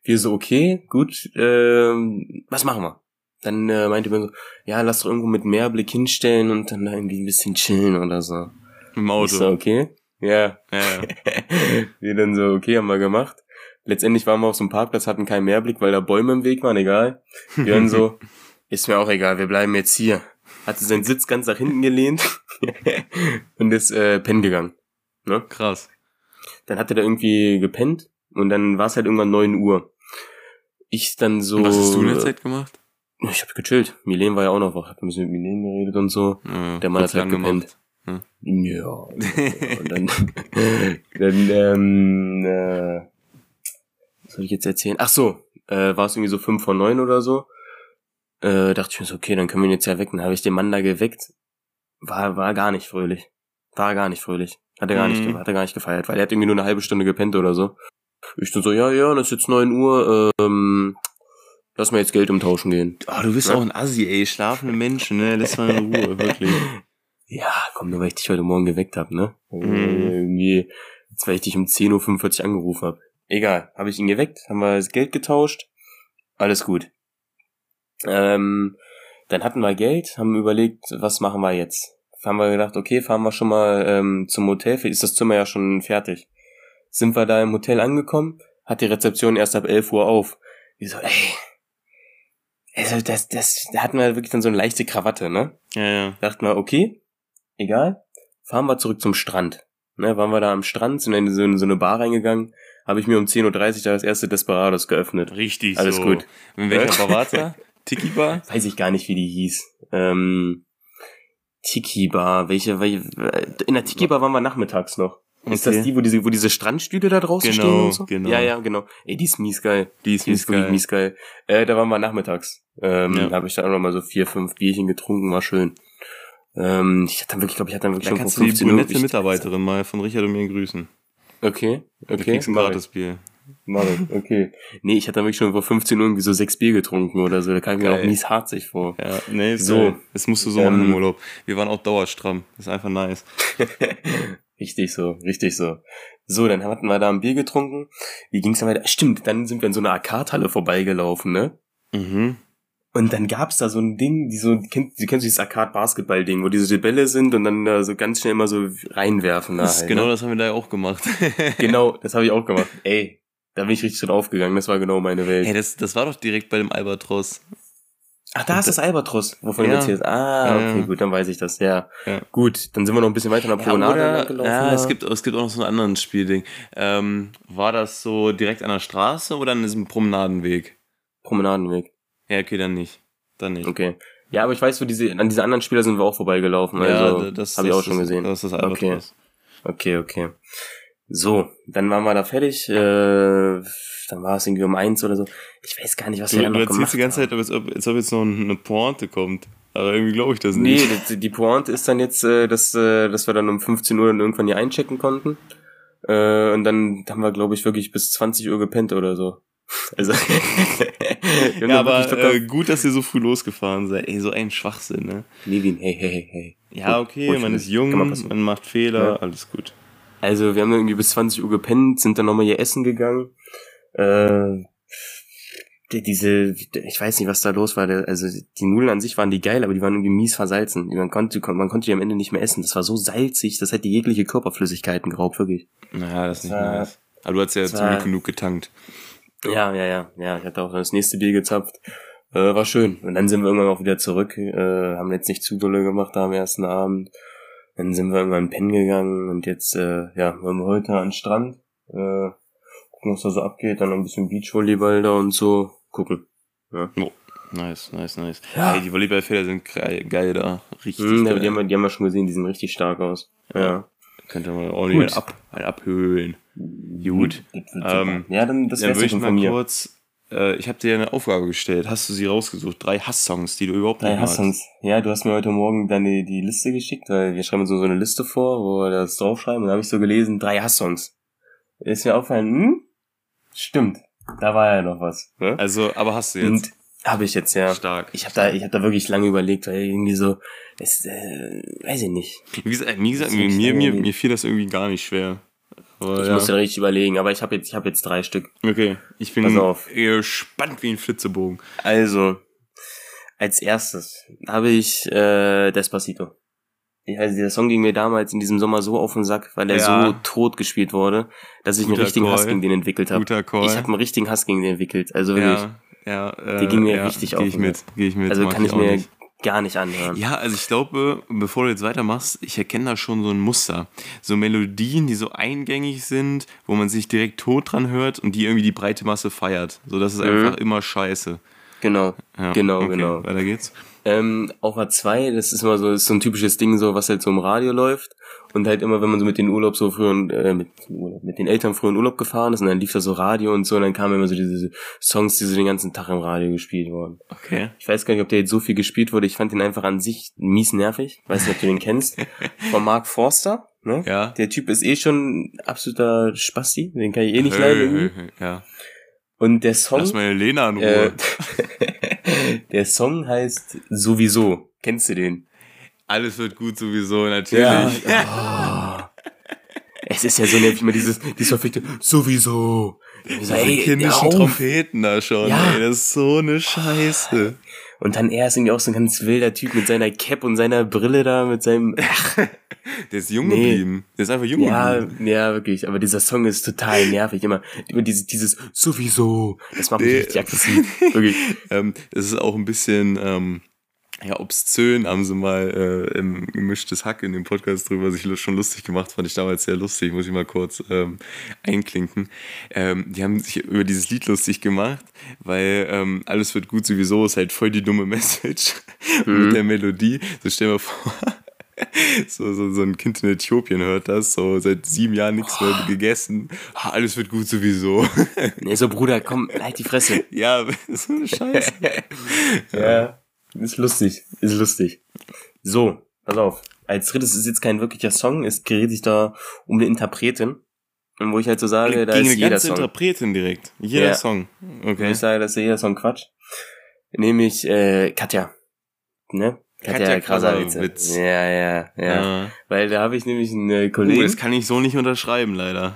[SPEAKER 2] Wir so, okay, gut, ähm, was machen wir? Dann äh, meinte Björn so, ja, lass doch irgendwo mit Meerblick hinstellen und dann da irgendwie ein bisschen chillen oder so.
[SPEAKER 3] Im
[SPEAKER 2] Ich
[SPEAKER 3] Auto.
[SPEAKER 2] so, okay, ja.
[SPEAKER 3] Ja,
[SPEAKER 2] wir dann so, okay, haben wir gemacht. Letztendlich waren wir auf so einem Parkplatz, hatten keinen Meerblick, weil da Bäume im Weg waren, egal. Björn so, ist mir auch egal, wir bleiben jetzt hier. Hatte seinen Sitz ganz nach hinten gelehnt und ist äh, pennen gegangen. Ne?
[SPEAKER 3] Krass.
[SPEAKER 2] Dann hat er da irgendwie gepennt und dann war es halt irgendwann 9 Uhr. Ich dann so...
[SPEAKER 3] Und was hast du in der Zeit gemacht?
[SPEAKER 2] Ich hab gechillt. Milen war ja auch noch wach, hat ein bisschen mit Milen geredet und so.
[SPEAKER 3] Ja,
[SPEAKER 2] Der Mann hat halt gepennt.
[SPEAKER 3] gemacht.
[SPEAKER 2] Ja. und dann, dann ähm, äh, was soll ich jetzt erzählen? Ach so, äh, war es irgendwie so fünf vor neun oder so. Äh, dachte ich mir so, okay, dann können wir ihn jetzt ja wecken. Dann habe ich den Mann da geweckt. War, war gar nicht fröhlich. War gar nicht fröhlich. Hat er gar
[SPEAKER 3] Mhm.
[SPEAKER 2] nicht, hat er gar nicht gefeiert, weil er hat irgendwie nur eine halbe Stunde gepennt oder so. Ich dann so, ja, ja, das ist jetzt 9 Uhr, ähm, lass mal jetzt Geld umtauschen gehen.
[SPEAKER 3] Oh, du bist
[SPEAKER 2] Ja.
[SPEAKER 3] auch ein Assi, ey. Schlafende Menschen, ne? Lass mal in Ruhe, wirklich.
[SPEAKER 2] Ja, komm, nur weil ich dich heute Morgen geweckt hab, ne?
[SPEAKER 3] Mhm.
[SPEAKER 2] Irgendwie, jetzt weil ich dich um 10.45 Uhr angerufen hab. Egal, habe ich ihn geweckt, haben wir das Geld getauscht, alles gut. Ähm, dann hatten wir Geld, haben überlegt, was machen wir jetzt? Haben wir gedacht, okay, fahren wir schon mal ähm, zum Hotel, ist das Zimmer ja schon fertig. Sind wir da im Hotel angekommen, hat die Rezeption erst ab 11 Uhr auf. Ich so, ey, also das, das, da hatten wir wirklich dann so eine leichte Krawatte, ne?
[SPEAKER 3] Ja, ja.
[SPEAKER 2] dachten wir, okay, egal, fahren wir zurück zum Strand. Ne, waren wir da am Strand, sind in so, in so eine Bar reingegangen, habe ich mir um 10.30 Uhr da das erste Desperados geöffnet.
[SPEAKER 3] Richtig
[SPEAKER 2] Alles
[SPEAKER 3] so.
[SPEAKER 2] gut.
[SPEAKER 3] In welcher Bar war's da? Tiki Bar?
[SPEAKER 2] Weiß ich gar nicht, wie die hieß. Ähm, Tiki Bar, welche, welche, in der Tiki Bar waren wir nachmittags noch. Ist
[SPEAKER 3] Okay.
[SPEAKER 2] das die, wo diese, wo diese Strandstühle da draußen
[SPEAKER 3] Genau,
[SPEAKER 2] stehen und so?
[SPEAKER 3] genau.
[SPEAKER 2] Ja, ja, genau. Ey, die ist mies geil.
[SPEAKER 3] Die ist
[SPEAKER 2] Die ist wirklich mies geil. Äh, da waren wir nachmittags. Ähm,
[SPEAKER 3] Ja.
[SPEAKER 2] da habe ich dann auch noch mal so vier, fünf Bierchen getrunken, war schön. Ähm, ich hatte dann wirklich, glaube ich, hatte dann wirklich
[SPEAKER 3] Da
[SPEAKER 2] schon
[SPEAKER 3] kannst du die
[SPEAKER 2] 15 Uhr
[SPEAKER 3] brunette
[SPEAKER 2] ich-
[SPEAKER 3] Mitarbeiterin mal von Richard und mir grüßen.
[SPEAKER 2] Okay,
[SPEAKER 3] Du
[SPEAKER 2] okay.
[SPEAKER 3] kriegst ein
[SPEAKER 2] mach ich. Ich, okay. Nee, ich hatte wirklich schon vor 15 Uhr irgendwie so sechs Bier getrunken oder so. Da kam ich mir
[SPEAKER 3] Geil.
[SPEAKER 2] auch mies harzig vor.
[SPEAKER 3] Ja, nee,
[SPEAKER 2] So.
[SPEAKER 3] so. Das musst du so machen
[SPEAKER 2] Ähm,
[SPEAKER 3] im Urlaub. Wir waren auch dauerstramm. Das ist einfach nice.
[SPEAKER 2] richtig so, richtig so. So, dann hatten wir da ein Bier getrunken. Wie ging's dann weiter? Stimmt, dann sind wir in so einer Arcade-Halle vorbeigelaufen, ne?
[SPEAKER 3] Mhm.
[SPEAKER 2] Und dann gab's da so ein Ding, die so, kennt, du kennst dieses Arcade-Basketball-Ding, wo diese Bälle sind und dann da so ganz schnell immer so reinwerfen. Da
[SPEAKER 3] Das
[SPEAKER 2] halt,
[SPEAKER 3] genau
[SPEAKER 2] ne?
[SPEAKER 3] das haben wir da ja auch gemacht.
[SPEAKER 2] Genau, das habe ich auch gemacht. Ey, da bin ich richtig drin aufgegangen. Das war genau meine Welt.
[SPEAKER 3] Hey, das, das war doch direkt bei dem Albatros.
[SPEAKER 2] Ach, da ist das Albatros, wovon
[SPEAKER 3] Ja.
[SPEAKER 2] du erzählst. Ah,
[SPEAKER 3] Ja,
[SPEAKER 2] okay,
[SPEAKER 3] ja.
[SPEAKER 2] gut, dann weiß ich das. Ja.
[SPEAKER 3] Ja.
[SPEAKER 2] Gut, dann sind wir noch ein bisschen weiter nach
[SPEAKER 3] Ja,
[SPEAKER 2] Promenade
[SPEAKER 3] oder,
[SPEAKER 2] lang gelaufen.
[SPEAKER 3] ja, es gibt, es gibt auch noch so ein anderes Spielding. Ähm, war das so direkt an der Straße oder an diesem Promenadenweg?
[SPEAKER 2] Promenadenweg.
[SPEAKER 3] Ja, okay, dann nicht. Dann nicht.
[SPEAKER 2] Okay. Ja, aber ich weiß, wo diese, an diese anderen Spieler sind wir auch vorbeigelaufen. Also,
[SPEAKER 3] ja, das
[SPEAKER 2] habe ich auch schon gesehen.
[SPEAKER 3] Das ist das
[SPEAKER 2] Okay.
[SPEAKER 3] Albatros.
[SPEAKER 2] Okay, okay. So, dann waren wir da fertig. Äh, dann war es irgendwie um eins oder so. Ich weiß gar nicht, was
[SPEAKER 3] Du,
[SPEAKER 2] wir
[SPEAKER 3] du
[SPEAKER 2] noch
[SPEAKER 3] erzählst
[SPEAKER 2] gemacht
[SPEAKER 3] die ganze
[SPEAKER 2] haben.
[SPEAKER 3] Zeit, als ob, als ob jetzt noch eine Pointe kommt. Aber irgendwie glaube ich das
[SPEAKER 2] Nee,
[SPEAKER 3] nicht.
[SPEAKER 2] das, die Pointe ist dann jetzt, äh, dass, äh, dass wir dann um 15 Uhr dann irgendwann hier einchecken konnten. Äh, und dann haben wir, glaube ich, wirklich bis 20 Uhr gepennt oder so. Also, haben
[SPEAKER 3] Ja, aber äh, gut, dass ihr so früh losgefahren seid. Ey, so ein Schwachsinn, ne?
[SPEAKER 2] Levin, hey, hey, hey, hey.
[SPEAKER 3] Ja, okay, man ist jung, man macht Fehler,
[SPEAKER 2] Ja.
[SPEAKER 3] alles gut.
[SPEAKER 2] Also, wir haben irgendwie bis 20 Uhr gepennt, sind dann nochmal hier essen gegangen. Äh, die- diese, ich weiß nicht, was da los war. Also, die Nudeln an sich waren die geil, aber die waren irgendwie mies versalzen. Man konnte, man konnte die am Ende nicht mehr essen. Das war so salzig, das hätte jegliche Körperflüssigkeiten geraubt, wirklich.
[SPEAKER 3] Naja, das ist nicht
[SPEAKER 2] war-
[SPEAKER 3] nice. Aber du hast ja zum Glück genug getankt.
[SPEAKER 2] Ja, ja, ja, ja. Ich hatte auch das nächste Bier gezapft. Äh, war schön. Und dann sind wir irgendwann auch wieder zurück. Äh, haben jetzt nicht zu dolle gemacht da am ersten Abend. Dann sind wir irgendwann pennen gegangen und jetzt, äh, ja, waren wir heute an den Strand. Äh, gucken, was da so abgeht. Dann noch ein bisschen Beachvolleyball da und so. Gucken.
[SPEAKER 3] Nice, nice, nice.
[SPEAKER 2] Ja.
[SPEAKER 3] Ey, die Volleyballfelder sind geil, geil da. Richtig
[SPEAKER 2] Hm,
[SPEAKER 3] geil.
[SPEAKER 2] die, haben wir, die haben wir schon gesehen, die sehen richtig stark aus. Ja.
[SPEAKER 3] Könnt ihr mal ordentlich
[SPEAKER 2] Gut.
[SPEAKER 3] ab, einen abhöhlen. Gut. Ähm,
[SPEAKER 2] ja, dann das
[SPEAKER 3] Dann
[SPEAKER 2] wär's
[SPEAKER 3] würde
[SPEAKER 2] ja
[SPEAKER 3] ich mal
[SPEAKER 2] mir.
[SPEAKER 3] kurz, äh, ich habe dir eine Aufgabe gestellt. Hast du sie rausgesucht? Drei Hass-Songs, die du überhaupt
[SPEAKER 2] Drei
[SPEAKER 3] nicht magst.
[SPEAKER 2] Hassons. Ja, du hast mir heute Morgen deine die Liste geschickt, weil wir schreiben uns so so eine Liste vor, wo wir das draufschreiben. Und da habe ich so gelesen, drei Hasssongs. Ist mir aufgefallen, hm? Stimmt. Da war ja noch was. Ne?
[SPEAKER 3] Also, aber hast du jetzt.
[SPEAKER 2] Und habe ich jetzt, ja.
[SPEAKER 3] Stark.
[SPEAKER 2] Ich habe da, ich habe da wirklich lange überlegt, weil irgendwie so, es, äh, weiß ich nicht.
[SPEAKER 3] Wie gesagt, wie gesagt mir, mir, mir fiel das irgendwie gar nicht schwer. Aber
[SPEAKER 2] Ich
[SPEAKER 3] ja.
[SPEAKER 2] muss da richtig überlegen, aber ich habe jetzt, ich habe jetzt drei Stück.
[SPEAKER 3] Okay, ich bin gespannt wie ein Flitzebogen.
[SPEAKER 2] Also, als erstes habe ich äh, Despacito. Ich weiß, dieser Song ging mir damals in diesem Sommer so auf den Sack, weil er
[SPEAKER 3] Ja.
[SPEAKER 2] so tot gespielt wurde, dass ich einen
[SPEAKER 3] Guter
[SPEAKER 2] richtigen Hass
[SPEAKER 3] Call.
[SPEAKER 2] gegen den entwickelt habe. Ich habe einen richtigen Hass gegen den entwickelt. Also wirklich.
[SPEAKER 3] ja, ja, äh,
[SPEAKER 2] Die ging mir
[SPEAKER 3] ja,
[SPEAKER 2] richtig
[SPEAKER 3] geh
[SPEAKER 2] auf
[SPEAKER 3] ich
[SPEAKER 2] den
[SPEAKER 3] mit,
[SPEAKER 2] Sack.
[SPEAKER 3] geh ich mit.
[SPEAKER 2] also kann ich
[SPEAKER 3] auch
[SPEAKER 2] mir
[SPEAKER 3] nicht.
[SPEAKER 2] Gar nicht anhören.
[SPEAKER 3] Ja, also ich glaube, bevor du jetzt weitermachst, ich erkenne da schon so ein Muster. So Melodien, die so eingängig sind, wo man sich direkt tot dran hört und die irgendwie die breite Masse feiert. So, das ist
[SPEAKER 2] Mhm.
[SPEAKER 3] einfach immer scheiße.
[SPEAKER 2] Genau.
[SPEAKER 3] Ja,
[SPEAKER 2] Genau,
[SPEAKER 3] okay,
[SPEAKER 2] genau.
[SPEAKER 3] Weiter geht's.
[SPEAKER 2] Ähm, auf A2, das ist immer so, ist so ein typisches Ding, so was halt so im Radio läuft. Und halt immer, wenn man so mit den Urlaub so früher, äh, mit, mit den Eltern früher in Urlaub gefahren ist und dann lief da so Radio und so und dann kamen immer so diese Songs, die so den ganzen Tag im Radio gespielt wurden.
[SPEAKER 3] Okay.
[SPEAKER 2] Ich weiß gar nicht, ob der jetzt so viel gespielt wurde. Ich fand den einfach an sich mies nervig. Weiß nicht, ob du den kennst. Von Mark Forster. Ne?
[SPEAKER 3] Ja.
[SPEAKER 2] Der Typ ist eh schon absoluter Spasti, den kann ich eh nicht leiden.
[SPEAKER 3] Ja.
[SPEAKER 2] Und der Song,
[SPEAKER 3] Lass meine Lena in
[SPEAKER 2] äh,
[SPEAKER 3] Ruhe.
[SPEAKER 2] der Song heißt sowieso. Kennst du den?
[SPEAKER 3] Alles wird gut sowieso, natürlich.
[SPEAKER 2] Oh. Es ist ja so nervig, immer dieses, dieses verfickte sowieso. So,
[SPEAKER 3] Diese
[SPEAKER 2] ey,
[SPEAKER 3] kindischen. Trompeten da schon,
[SPEAKER 2] Ja.
[SPEAKER 3] ey, das ist so eine Scheiße.
[SPEAKER 2] Und dann er ist irgendwie auch so ein ganz wilder Typ mit seiner Cap und seiner Brille da, mit seinem,
[SPEAKER 3] Der ist jung
[SPEAKER 2] Nee.
[SPEAKER 3] geblieben. Der ist einfach jung
[SPEAKER 2] ja,
[SPEAKER 3] geblieben.
[SPEAKER 2] ja, wirklich. Aber dieser Song ist total nervig. Immer, immer dieses, dieses sowieso. Das macht mich
[SPEAKER 3] Nee.
[SPEAKER 2] richtig aggressiv. Wirklich.
[SPEAKER 3] Ähm, es ist auch ein bisschen ähm, ja, obszön, haben sie mal äh, im gemischtes Hack in dem Podcast drüber sich schon lustig gemacht, fand ich damals sehr lustig, muss ich mal kurz ähm, einklinken. Ähm, die haben sich über dieses Lied lustig gemacht, weil ähm, alles wird gut sowieso ist halt voll die dumme Message mit der Melodie. So stell dir mal vor. So, so, so ein Kind in Äthiopien hört das, so seit sieben Jahren nichts mehr gegessen. Ah, alles wird gut sowieso.
[SPEAKER 2] Nee, so Bruder, komm, halt die Fresse.
[SPEAKER 3] ja, so eine Scheiße.
[SPEAKER 2] Ja. Ist lustig. Ist lustig. So, pass auf. Als drittes ist jetzt kein wirklicher Song, es gerät sich da um eine Interpretin. Und wo ich halt so sage, da ist
[SPEAKER 3] eine
[SPEAKER 2] jeder
[SPEAKER 3] ganze
[SPEAKER 2] Song.
[SPEAKER 3] Interpretin direkt. Jeder
[SPEAKER 2] Ja.
[SPEAKER 3] Song.
[SPEAKER 2] Wo
[SPEAKER 3] Okay.
[SPEAKER 2] ich sage, das ist jeder Song Quatsch. Nämlich äh, Katja. Ne?
[SPEAKER 3] Katja
[SPEAKER 2] Krasavice.
[SPEAKER 3] Krasavitz.
[SPEAKER 2] Ja, ja, ja.
[SPEAKER 3] Ja.
[SPEAKER 2] Weil da habe ich nämlich einen äh,
[SPEAKER 3] Uh,
[SPEAKER 2] Kollegen.
[SPEAKER 3] das kann ich so nicht unterschreiben, leider.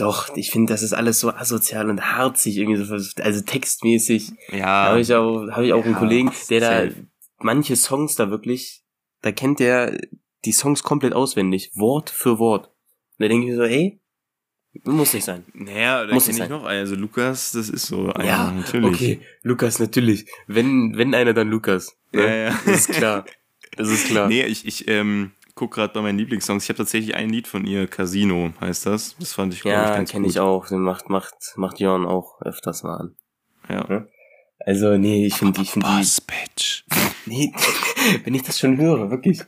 [SPEAKER 2] Doch, ich finde, das ist alles so asozial und harzig, irgendwie so, also textmäßig.
[SPEAKER 3] Ja.
[SPEAKER 2] habe ich auch, habe ich auch einen
[SPEAKER 3] Ja,
[SPEAKER 2] Kollegen, der da manche Songs da wirklich, da kennt der die Songs komplett auswendig, Wort für Wort. Und da denke ich mir so, ey, muss nicht sein.
[SPEAKER 3] Naja, da
[SPEAKER 2] Muss
[SPEAKER 3] kenne
[SPEAKER 2] es
[SPEAKER 3] ich noch einen. Also Lukas, das ist so einer,
[SPEAKER 2] ja,
[SPEAKER 3] natürlich.
[SPEAKER 2] okay, Lukas natürlich. Wenn wenn einer dann Lukas. Ne?
[SPEAKER 3] Ja, ja.
[SPEAKER 2] Das ist klar. Das ist klar.
[SPEAKER 3] Nee, ich, ich ähm, guck gerade bei meinen Lieblingssongs. Ich habe tatsächlich ein Lied von ihr, Casino heißt das. Das fand ich, glaube ich,
[SPEAKER 2] ja,
[SPEAKER 3] ganz
[SPEAKER 2] kenne
[SPEAKER 3] gut.
[SPEAKER 2] ich auch. Den macht macht macht Jörn auch öfters mal an.
[SPEAKER 3] Ja.
[SPEAKER 2] Ja. Also nee, ich finde ich finde die
[SPEAKER 3] Boss, Bitch.
[SPEAKER 2] Nee, wenn ich das schon höre, wirklich.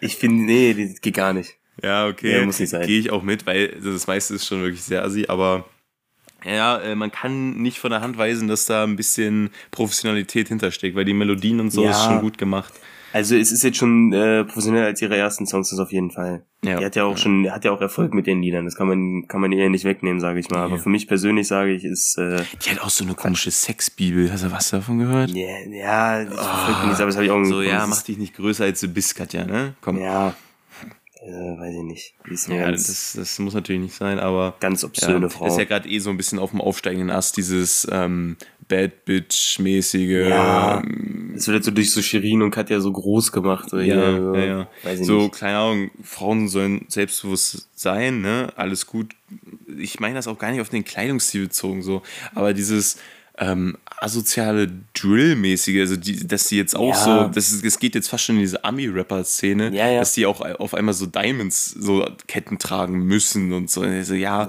[SPEAKER 2] Ich finde, nee, das geht gar nicht.
[SPEAKER 3] Ja, okay.
[SPEAKER 2] Ja, muss nicht sein.
[SPEAKER 3] Gehe ich auch mit, weil das meiste ist schon wirklich sehr assi, aber ja, äh, man kann nicht von der Hand weisen, dass da ein bisschen Professionalität hintersteckt, weil die Melodien und so
[SPEAKER 2] Ja.
[SPEAKER 3] ist schon gut gemacht.
[SPEAKER 2] Also es ist jetzt schon äh, professioneller als ihre ersten Songs, das auf jeden Fall.
[SPEAKER 3] Ja.
[SPEAKER 2] Die hat ja auch schon, hat ja auch Erfolg mit den Liedern. Das kann man, kann man ihr nicht wegnehmen, sage ich mal. Aber
[SPEAKER 3] Ja.
[SPEAKER 2] für mich persönlich sage ich, ist äh,
[SPEAKER 3] Die hat auch so eine komische Sexbibel. Hast du was davon gehört?
[SPEAKER 2] ja, ja, ich verfolge die nicht, aber das habe ich auch
[SPEAKER 3] So, ja, mach dich nicht größer als du bist, Katja, ne? Komm.
[SPEAKER 2] Ja, äh, weiß ich nicht.
[SPEAKER 3] Ja, das, das muss natürlich nicht sein, aber
[SPEAKER 2] ganz
[SPEAKER 3] ja,
[SPEAKER 2] obszöne Frau.
[SPEAKER 3] ist ja gerade eh so ein bisschen auf dem aufsteigenden Ast, dieses ähm, Bad Bitch-mäßige.
[SPEAKER 2] Ja.
[SPEAKER 3] ähm,
[SPEAKER 2] das wird jetzt so durch so Shirin und Katja so groß gemacht. So,
[SPEAKER 3] Ja,
[SPEAKER 2] hier,
[SPEAKER 3] ja, ja.
[SPEAKER 2] Weiß ich
[SPEAKER 3] so,
[SPEAKER 2] nicht.
[SPEAKER 3] keine Ahnung, Frauen sollen selbstbewusst sein, ne? Alles gut. Ich meine das auch gar nicht auf den Kleidungsstil bezogen, so. Aber dieses ähm, asoziale Drill-mäßige, also die, dass die jetzt auch
[SPEAKER 2] Ja.
[SPEAKER 3] so, das, ist, das geht jetzt fast schon in diese Ami-Rapper-Szene,
[SPEAKER 2] Ja, ja.
[SPEAKER 3] dass die auch auf einmal so Diamonds, so Ketten tragen müssen und so. Also, ja,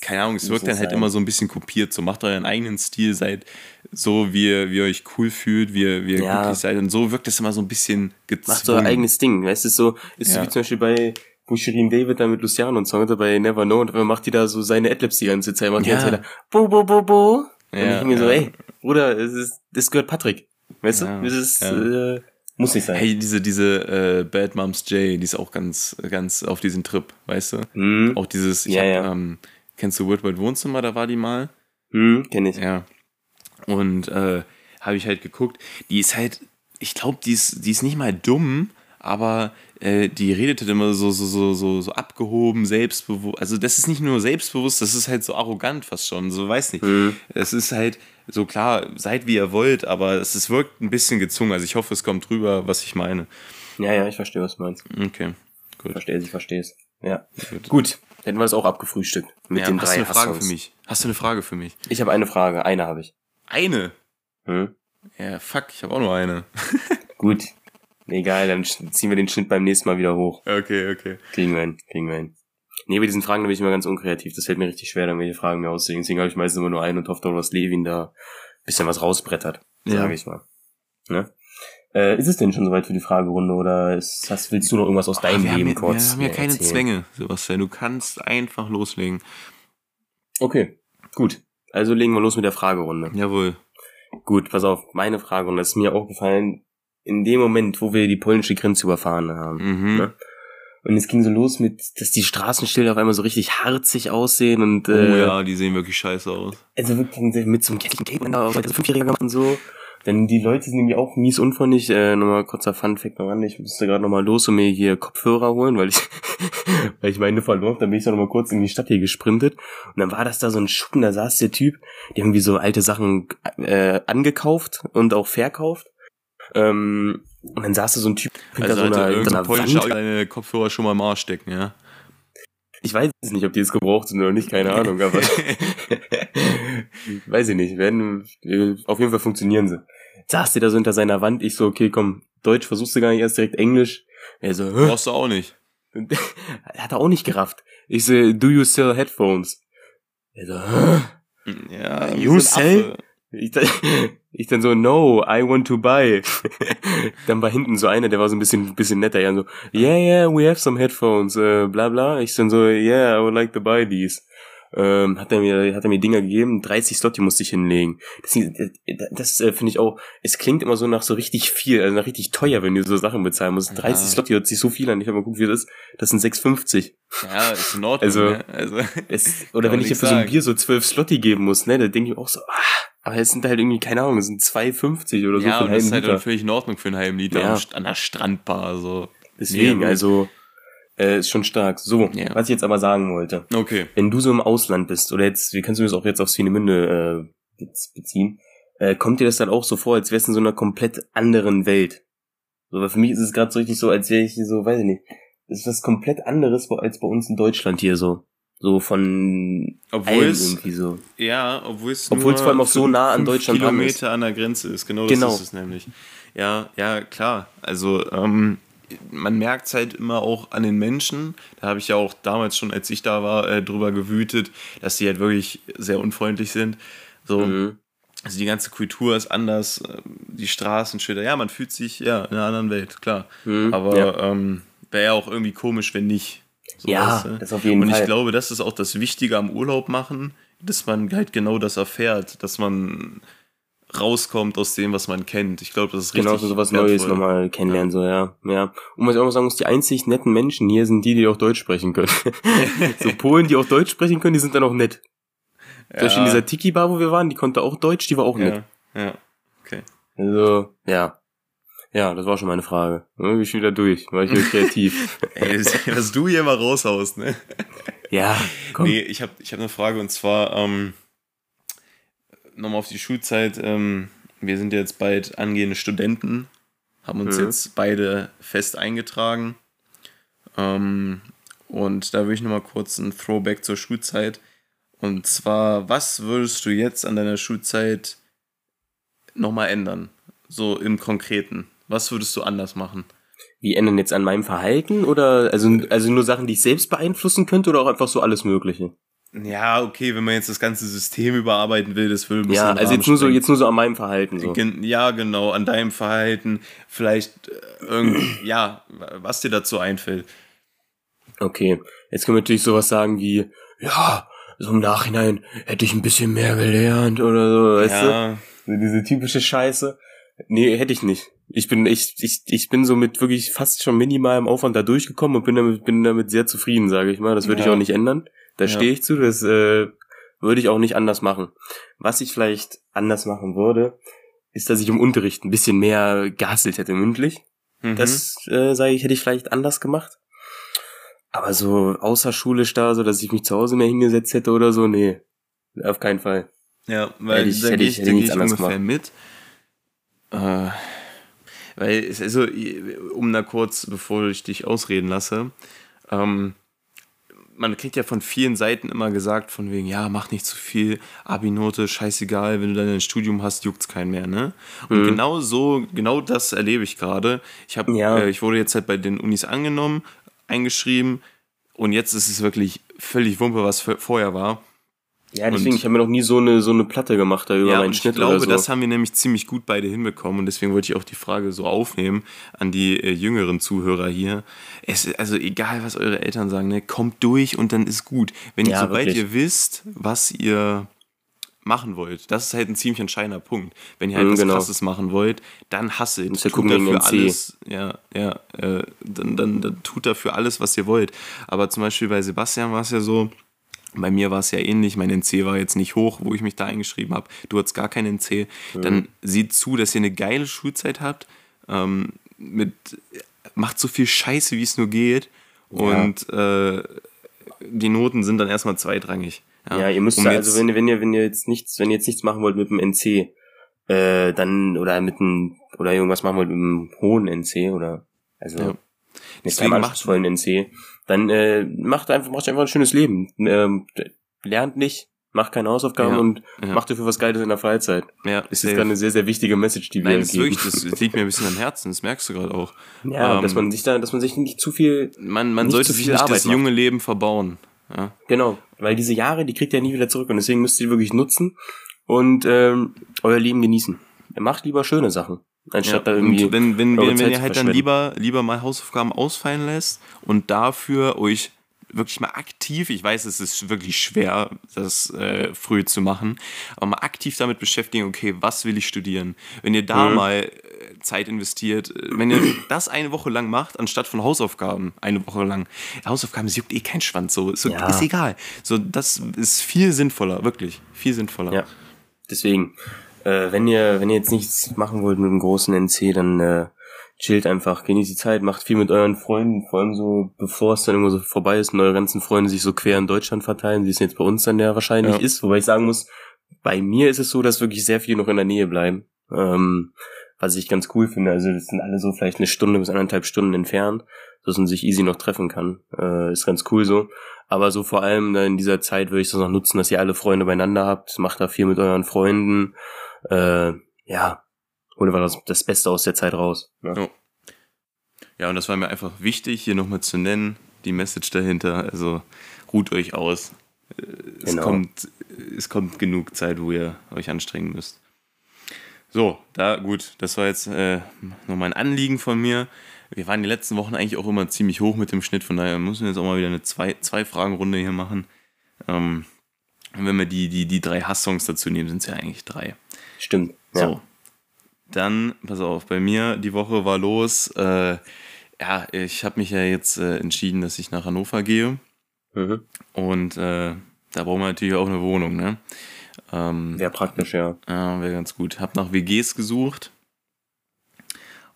[SPEAKER 3] keine Ahnung, es wirkt dann halt
[SPEAKER 2] sein.
[SPEAKER 3] immer so ein bisschen kopiert. So macht euren eigenen Stil, seid so, wie ihr, wie ihr euch cool fühlt, wie ihr, wie ihr glücklich seid. Und so wirkt das immer so ein bisschen gezwungen.
[SPEAKER 2] Macht ein eigenes Ding, weißt du, so, ist so wie zum Beispiel bei, wo Shirin David da mit Luciano und Song hatte bei Never Know und dann macht die da so seine Adlibs die ganze Zeit, macht die ganze Zeit da, bo, bo, bo, bo. Und
[SPEAKER 3] Ja,
[SPEAKER 2] ich mir so, ey, Bruder, es ist, das gehört Patrick. Weißt du? Das ist, äh, muss nicht sein.
[SPEAKER 3] Hey, diese, diese äh, Bad Moms J, die ist auch ganz, ganz auf diesen Trip, weißt du?
[SPEAKER 2] Hm,
[SPEAKER 3] Auch dieses, ich
[SPEAKER 2] Ja,
[SPEAKER 3] hab,
[SPEAKER 2] ja.
[SPEAKER 3] Ähm, kennst du World Wide Wohnzimmer, da war die mal?
[SPEAKER 2] hm, kenn ich.
[SPEAKER 3] Ja. Und äh, habe ich halt geguckt, die ist halt, ich glaube, die ist, die ist nicht mal dumm, aber äh, die redet halt immer so, so, so, so, so abgehoben, selbstbewusst. Also das ist nicht nur selbstbewusst, das ist halt so arrogant fast schon, so weiß nicht.
[SPEAKER 2] Hm.
[SPEAKER 3] Es ist halt so klar, seid wie ihr wollt, aber es, es wirkt ein bisschen gezwungen. Also ich hoffe, es kommt rüber, was ich meine.
[SPEAKER 2] Ja, ja, ich verstehe, was du meinst.
[SPEAKER 3] Okay, gut.
[SPEAKER 2] Verstehe, ich verstehe es. Ja.
[SPEAKER 3] Gut.
[SPEAKER 2] Gut, hätten wir das auch abgefrühstückt. Mit
[SPEAKER 3] Ja,
[SPEAKER 2] den
[SPEAKER 3] hast
[SPEAKER 2] drei
[SPEAKER 3] du eine Frage für mich? Hast du eine Frage für mich?
[SPEAKER 2] Ich habe eine Frage, eine habe ich.
[SPEAKER 3] Eine?
[SPEAKER 2] Hm?
[SPEAKER 3] Ja, fuck, ich habe auch nur eine.
[SPEAKER 2] Gut. Egal, dann ziehen wir den Schnitt beim nächsten Mal wieder hoch.
[SPEAKER 3] Okay, okay.
[SPEAKER 2] Kriegen wir hin, kriegen wir hin. Nee, bei diesen Fragen da bin ich immer ganz unkreativ. Das fällt mir richtig schwer, dann welche Fragen mir auszudenken. Deswegen habe ich meistens immer nur einen und hoffe doch, dass Levin da ein bisschen was rausbrettert.
[SPEAKER 3] Ja.
[SPEAKER 2] Sage ich mal. Ne? Äh, ist es denn schon soweit für die Fragerunde oder ist, hast, willst du noch irgendwas aus deinem
[SPEAKER 3] wir haben
[SPEAKER 2] Leben
[SPEAKER 3] ja,
[SPEAKER 2] kurz
[SPEAKER 3] Wir haben ja
[SPEAKER 2] mir
[SPEAKER 3] keine
[SPEAKER 2] erzählen?
[SPEAKER 3] Zwänge, Sebastian. Du kannst einfach loslegen.
[SPEAKER 2] Okay, gut. Also legen wir los mit der Fragerunde.
[SPEAKER 3] Jawohl.
[SPEAKER 2] Gut, pass auf, meine Frage, und das ist mir aufgefallen, in dem Moment, wo wir die polnische Grenze überfahren haben,
[SPEAKER 3] Mhm.
[SPEAKER 2] Ne? Und es ging so los mit, dass die Straßenschilder auf einmal so richtig harzig aussehen und
[SPEAKER 3] Oh
[SPEAKER 2] äh,
[SPEAKER 3] ja, die sehen wirklich scheiße aus.
[SPEAKER 2] also wirklich mit so einem Cape Cape auf also Fünfjähriger gemacht und so. Denn die Leute sind nämlich auch mies unfreundlich. Äh, nochmal kurzer Funfact noch an. Ich musste gerade nochmal los und mir hier Kopfhörer holen, weil ich, weil ich meine verloren. Dann bin ich dann nochmal kurz in die Stadt hier gesprintet. Und dann war das da so ein Schuppen, da saß der Typ, haben irgendwie so alte Sachen äh, angekauft und auch verkauft. Ähm, und dann saß da so ein Typ hinter
[SPEAKER 3] Also
[SPEAKER 2] so einer, hinter einer
[SPEAKER 3] polnischer
[SPEAKER 2] Wand.
[SPEAKER 3] deine Kopfhörer schon mal im Arsch stecken, ja?
[SPEAKER 2] Ich weiß nicht, ob die jetzt gebraucht sind oder nicht, keine Ahnung, aber weiß ich nicht. Werden, auf jeden Fall funktionieren sie. Saß der da so hinter seiner Wand, ich so, okay, komm, Deutsch versuchst du gar nicht erst direkt Englisch. Er so, Hä?
[SPEAKER 3] Brauchst du auch nicht.
[SPEAKER 2] hat er auch nicht gerafft. Ich so, do you sell headphones? Er so, Hä?
[SPEAKER 3] Ja,
[SPEAKER 2] You?
[SPEAKER 3] Affe.
[SPEAKER 2] Ich, ich dann so, no, I want to buy. dann war hinten so einer, der war so ein bisschen, bisschen netter, ja, so, yeah, yeah, we have some headphones, äh, bla bla. Ich dann so, yeah, I would like to buy these. Ähm, hat er mir, hat er mir Dinger gegeben, 30 Slot, die musste ich hinlegen. Das, das, das äh, finde ich auch, es klingt immer so nach so richtig viel, also nach richtig teuer, wenn du so Sachen bezahlen musst. 30
[SPEAKER 3] Ja.
[SPEAKER 2] Slot, die hört sich so viel an. Ich habe mal geguckt, wie das ist. Das sind 6,50.
[SPEAKER 3] Ja, ist in Ordnung.
[SPEAKER 2] Also-
[SPEAKER 3] ne? also
[SPEAKER 2] Es, oder wenn ich
[SPEAKER 3] nichts
[SPEAKER 2] für so ein. Bier so 12 Slotti geben muss, ne, da denke ich auch so, ah, aber es sind halt irgendwie, keine Ahnung, es sind 2,50 oder so
[SPEAKER 3] ja, und das ist halt
[SPEAKER 2] Liter.
[SPEAKER 3] dann völlig in Ordnung für einen halben Liter
[SPEAKER 2] Ja.
[SPEAKER 3] an der Strandbar. So.
[SPEAKER 2] Deswegen,
[SPEAKER 3] Nee,
[SPEAKER 2] also, äh, ist schon stark. So,
[SPEAKER 3] Ja.
[SPEAKER 2] was ich jetzt aber sagen wollte.
[SPEAKER 3] Okay.
[SPEAKER 2] Wenn du so im Ausland bist, oder jetzt, wir können es auch jetzt auf Swinemünde äh, bez- beziehen, äh, kommt dir das dann auch so vor, als wärst du in so einer komplett anderen Welt? So, weil für mich ist es gerade so richtig so, als wäre ich hier so, weiß ich nicht, das ist was komplett anderes als bei uns in Deutschland hier so. So von
[SPEAKER 3] Obwohl es,
[SPEAKER 2] irgendwie so.
[SPEAKER 3] ja, obwohl es
[SPEAKER 2] Obwohl es vor allem auch so nah an Deutschland dran ist.
[SPEAKER 3] Kilometer an der Grenze ist. Genau,
[SPEAKER 2] Genau.
[SPEAKER 3] das ist es nämlich. Ja, ja, klar. Also, ähm, man merkt es halt immer auch an den Menschen. Da habe ich ja auch damals schon, als ich da war, äh, drüber gewütet, dass die halt wirklich sehr unfreundlich sind. So,
[SPEAKER 2] Mhm.
[SPEAKER 3] also die ganze Kultur ist anders, ähm, die Straßenschilder. Ja, man fühlt sich ja in einer anderen Welt, klar.
[SPEAKER 2] Mhm.
[SPEAKER 3] Aber
[SPEAKER 2] ja.
[SPEAKER 3] ähm, wäre ja auch irgendwie komisch, wenn nicht. So,
[SPEAKER 2] Ja,
[SPEAKER 3] weißt du?
[SPEAKER 2] das auf jeden
[SPEAKER 3] Und ich
[SPEAKER 2] Fall.
[SPEAKER 3] glaube, das ist auch das Wichtige am Urlaub machen, dass man halt genau das erfährt, dass man rauskommt aus dem, was man kennt. Ich glaube, das ist richtig
[SPEAKER 2] Genau, so sowas Neues
[SPEAKER 3] wertvoll.
[SPEAKER 2] nochmal kennenlernen, so, ja. ja. Und was ich auch noch sagen muss, die einzig netten Menschen hier sind die, die auch Deutsch sprechen können. so Polen, die auch Deutsch sprechen können, die sind dann auch nett. Zum Beispiel in dieser Tiki-Bar, wo wir waren, die konnte auch Deutsch, die war auch nett.
[SPEAKER 3] ja, ja, okay.
[SPEAKER 2] Also, ja. Ja, das war schon meine Frage. Ne, bin ich wieder durch. War ich wieder kreativ.
[SPEAKER 3] Ey, was du hier mal raushaust, ne?
[SPEAKER 2] ja, komm.
[SPEAKER 3] Nee, ich habe ich hab eine Frage und zwar ähm, nochmal auf die Schulzeit. Ähm, wir sind jetzt bald angehende Studenten, haben uns
[SPEAKER 2] Mhm.
[SPEAKER 3] jetzt beide fest eingetragen. Ähm, und da will ich nochmal kurz ein Throwback zur Schulzeit. Und zwar, was würdest du jetzt an deiner Schulzeit nochmal ändern? So im Konkreten. Was würdest du anders machen?
[SPEAKER 2] Wie ändern jetzt an meinem Verhalten? Oder, also, also nur Sachen, die ich selbst beeinflussen könnte oder auch einfach so alles Mögliche?
[SPEAKER 3] Ja, okay, wenn man jetzt das ganze System überarbeiten will, das würde ein bisschen
[SPEAKER 2] Ja, also jetzt nur so, jetzt nur so an meinem Verhalten, so.
[SPEAKER 3] Ja, genau, an deinem Verhalten, vielleicht äh, irgend, ja, was dir dazu einfällt.
[SPEAKER 2] Okay, jetzt können wir natürlich sowas sagen wie, ja, so im Nachhinein hätte ich ein bisschen mehr gelernt oder so, weißt du?
[SPEAKER 3] ja,
[SPEAKER 2] So diese typische Scheiße. Nee, hätte ich nicht. Ich bin ich, ich, ich bin so mit wirklich fast schon minimalem Aufwand da durchgekommen und bin damit, bin damit sehr zufrieden, sage ich mal. Das würde ich
[SPEAKER 3] Ja.
[SPEAKER 2] auch nicht ändern. Da
[SPEAKER 3] Ja.
[SPEAKER 2] stehe ich zu, das äh, würde ich auch nicht anders machen. Was ich vielleicht anders machen würde, ist, dass ich im Unterricht ein bisschen mehr gehasselt hätte mündlich.
[SPEAKER 3] mhm.
[SPEAKER 2] Das, äh, sage ich, hätte ich vielleicht anders gemacht. Aber so außerschulisch da, so dass ich mich zu Hause mehr hingesetzt hätte oder so, nee. Auf keinen Fall.
[SPEAKER 3] ja, weil
[SPEAKER 2] hätte ich-
[SPEAKER 3] da
[SPEAKER 2] hätte
[SPEAKER 3] gehe
[SPEAKER 2] ich- hätte ich
[SPEAKER 3] ich ungefähr mit. Äh, weil, also, um da kurz, bevor ich dich ausreden lasse, ähm, man kriegt ja von vielen Seiten immer gesagt, von wegen, ja, mach nicht zu viel, Abi-Note, scheißegal, wenn du dann ein Studium hast, juckt's keinen mehr, ne? Und
[SPEAKER 2] Mhm.
[SPEAKER 3] genau so, genau das erlebe ich gerade. Ich habe,
[SPEAKER 2] Ja.
[SPEAKER 3] äh, ich wurde jetzt halt bei den Unis angenommen, eingeschrieben und jetzt ist es wirklich völlig Wumpe, was vorher war.
[SPEAKER 2] Ja, deswegen,
[SPEAKER 3] Und-
[SPEAKER 2] ich habe mir noch nie so eine, so eine Platte gemacht da über
[SPEAKER 3] ja,
[SPEAKER 2] meinen
[SPEAKER 3] und ich
[SPEAKER 2] Schnitt
[SPEAKER 3] glaube,
[SPEAKER 2] so.
[SPEAKER 3] das haben wir nämlich ziemlich gut beide hinbekommen und deswegen wollte ich auch die Frage so aufnehmen an die äh, jüngeren Zuhörer hier. Es, also egal, was eure Eltern sagen, ne, kommt durch und dann ist gut. Wenn ihr,
[SPEAKER 2] Ja,
[SPEAKER 3] sobald
[SPEAKER 2] wirklich.
[SPEAKER 3] ihr wisst, was ihr machen wollt, das ist halt ein ziemlich entscheidender Punkt. Wenn ihr halt
[SPEAKER 2] Mhm,
[SPEAKER 3] was
[SPEAKER 2] genau.
[SPEAKER 3] krasses machen wollt, dann hasselt.
[SPEAKER 2] Ihr
[SPEAKER 3] Tut
[SPEAKER 2] gucken
[SPEAKER 3] dafür alles, ja, ja, äh, dann, dann, dann tut dafür alles, was ihr wollt. Aber zum Beispiel bei Sebastian war es ja so, bei mir war es ja ähnlich, mein NC war jetzt nicht hoch, wo ich mich da eingeschrieben habe. Du hattest gar keinen NC. Dann seht zu, dass ihr eine geile Schulzeit habt. Ähm, mit, macht so viel Scheiße, wie es nur geht. Und äh, die Noten sind dann erstmal zweitrangig.
[SPEAKER 2] Ja, ihr müsst
[SPEAKER 3] Um
[SPEAKER 2] also wenn, ihr- wenn ihr, wenn ihr jetzt nichts, wenn ihr jetzt nichts machen wollt mit dem NC, äh, dann, oder mit einem, oder irgendwas machen wollt mit einem hohen NC, oder, also,
[SPEAKER 3] Ja.
[SPEAKER 2] mit
[SPEAKER 3] Deswegen macht-
[SPEAKER 2] NC, dann, äh, macht einfach, macht einfach ein schönes Leben. Ähm, lernt nicht, macht keine Hausaufgaben
[SPEAKER 3] Ja.
[SPEAKER 2] und
[SPEAKER 3] Ja.
[SPEAKER 2] macht dafür was Geiles in der Freizeit.
[SPEAKER 3] ja,
[SPEAKER 2] Das ist gerade eine sehr, sehr wichtige Message, die wir
[SPEAKER 3] Nein, das,
[SPEAKER 2] geben.
[SPEAKER 3] wirklich, das, liegt mir ein bisschen am Herzen, das merkst du gerade auch.
[SPEAKER 2] ja,
[SPEAKER 3] ähm,
[SPEAKER 2] dass man sich da, dass man sich nicht zu viel,
[SPEAKER 3] Man, man sollte sich das
[SPEAKER 2] macht.
[SPEAKER 3] junge Leben verbauen. Ja,
[SPEAKER 2] genau, weil diese Jahre, die kriegt ihr nie wieder zurück und deswegen müsst ihr die wirklich nutzen und, ähm, euer Leben genießen. Macht lieber schöne Sachen, anstatt da irgendwie,
[SPEAKER 3] und wenn, wenn, wenn, wenn ihr halt dann lieber, lieber mal Hausaufgaben ausfallen lässt und dafür euch wirklich mal aktiv, ich weiß, es ist wirklich schwer, das äh, früh zu machen, aber mal aktiv damit beschäftigen, okay, was will ich studieren? Wenn ihr da
[SPEAKER 2] Mhm.
[SPEAKER 3] mal äh, Zeit investiert, äh, wenn ihr das eine Woche lang macht, anstatt von Hausaufgaben eine Woche lang, Hausaufgaben, es juckt eh kein Schwanz, so, so
[SPEAKER 2] Ja.
[SPEAKER 3] ist egal. So, das ist viel sinnvoller, wirklich, viel sinnvoller.
[SPEAKER 2] Ja. Deswegen, äh, wenn ihr, wenn ihr jetzt nichts machen wollt mit einem großen NC, dann äh, chillt einfach, genießt die Zeit, macht viel mit euren Freunden, vor allem so, bevor es dann immer so vorbei ist und eure ganzen Freunde sich so quer in Deutschland verteilen, wie es jetzt bei uns dann ja wahrscheinlich
[SPEAKER 3] Ja.
[SPEAKER 2] ist, wobei ich sagen muss, bei mir ist es so, dass wirklich sehr viele noch in der Nähe bleiben. Ähm, was ich ganz cool finde. Also das sind alle so vielleicht eine Stunde bis anderthalb Stunden entfernt, dass man sich easy noch treffen kann. Äh, ist ganz cool so. Aber so vor allem in dieser Zeit würde ich das noch nutzen, dass ihr alle Freunde beieinander habt. Macht da viel mit euren Freunden. Äh, ja, holt einfach das, das Beste aus der Zeit raus. Ne?
[SPEAKER 3] Ja. Ja, und das war mir einfach wichtig, hier nochmal zu nennen, die Message dahinter. Also ruht euch aus. Äh, Es,
[SPEAKER 2] Genau.
[SPEAKER 3] kommt, es kommt genug Zeit, wo ihr euch anstrengen müsst. So, da gut, das war jetzt äh, nochmal ein Anliegen von mir. Wir waren die letzten Wochen eigentlich auch immer ziemlich hoch mit dem Schnitt, von daher müssen wir jetzt auch mal wieder eine zwei, zwei Fragen-Runde hier machen. Ähm, wenn wir die, die, die drei Hass-Songs dazu nehmen, sind es ja eigentlich drei.
[SPEAKER 2] Stimmt. Ja.
[SPEAKER 3] So. Dann, pass auf, bei mir die Woche war los. Äh, ja, ich habe mich ja jetzt äh, entschieden, dass ich nach Hannover gehe.
[SPEAKER 2] Mhm.
[SPEAKER 3] Und äh, da brauchen wir natürlich auch eine Wohnung, ne? Ähm,
[SPEAKER 2] Wäre praktisch, ja.
[SPEAKER 3] ja, wäre ganz gut. Hab nach WGs gesucht.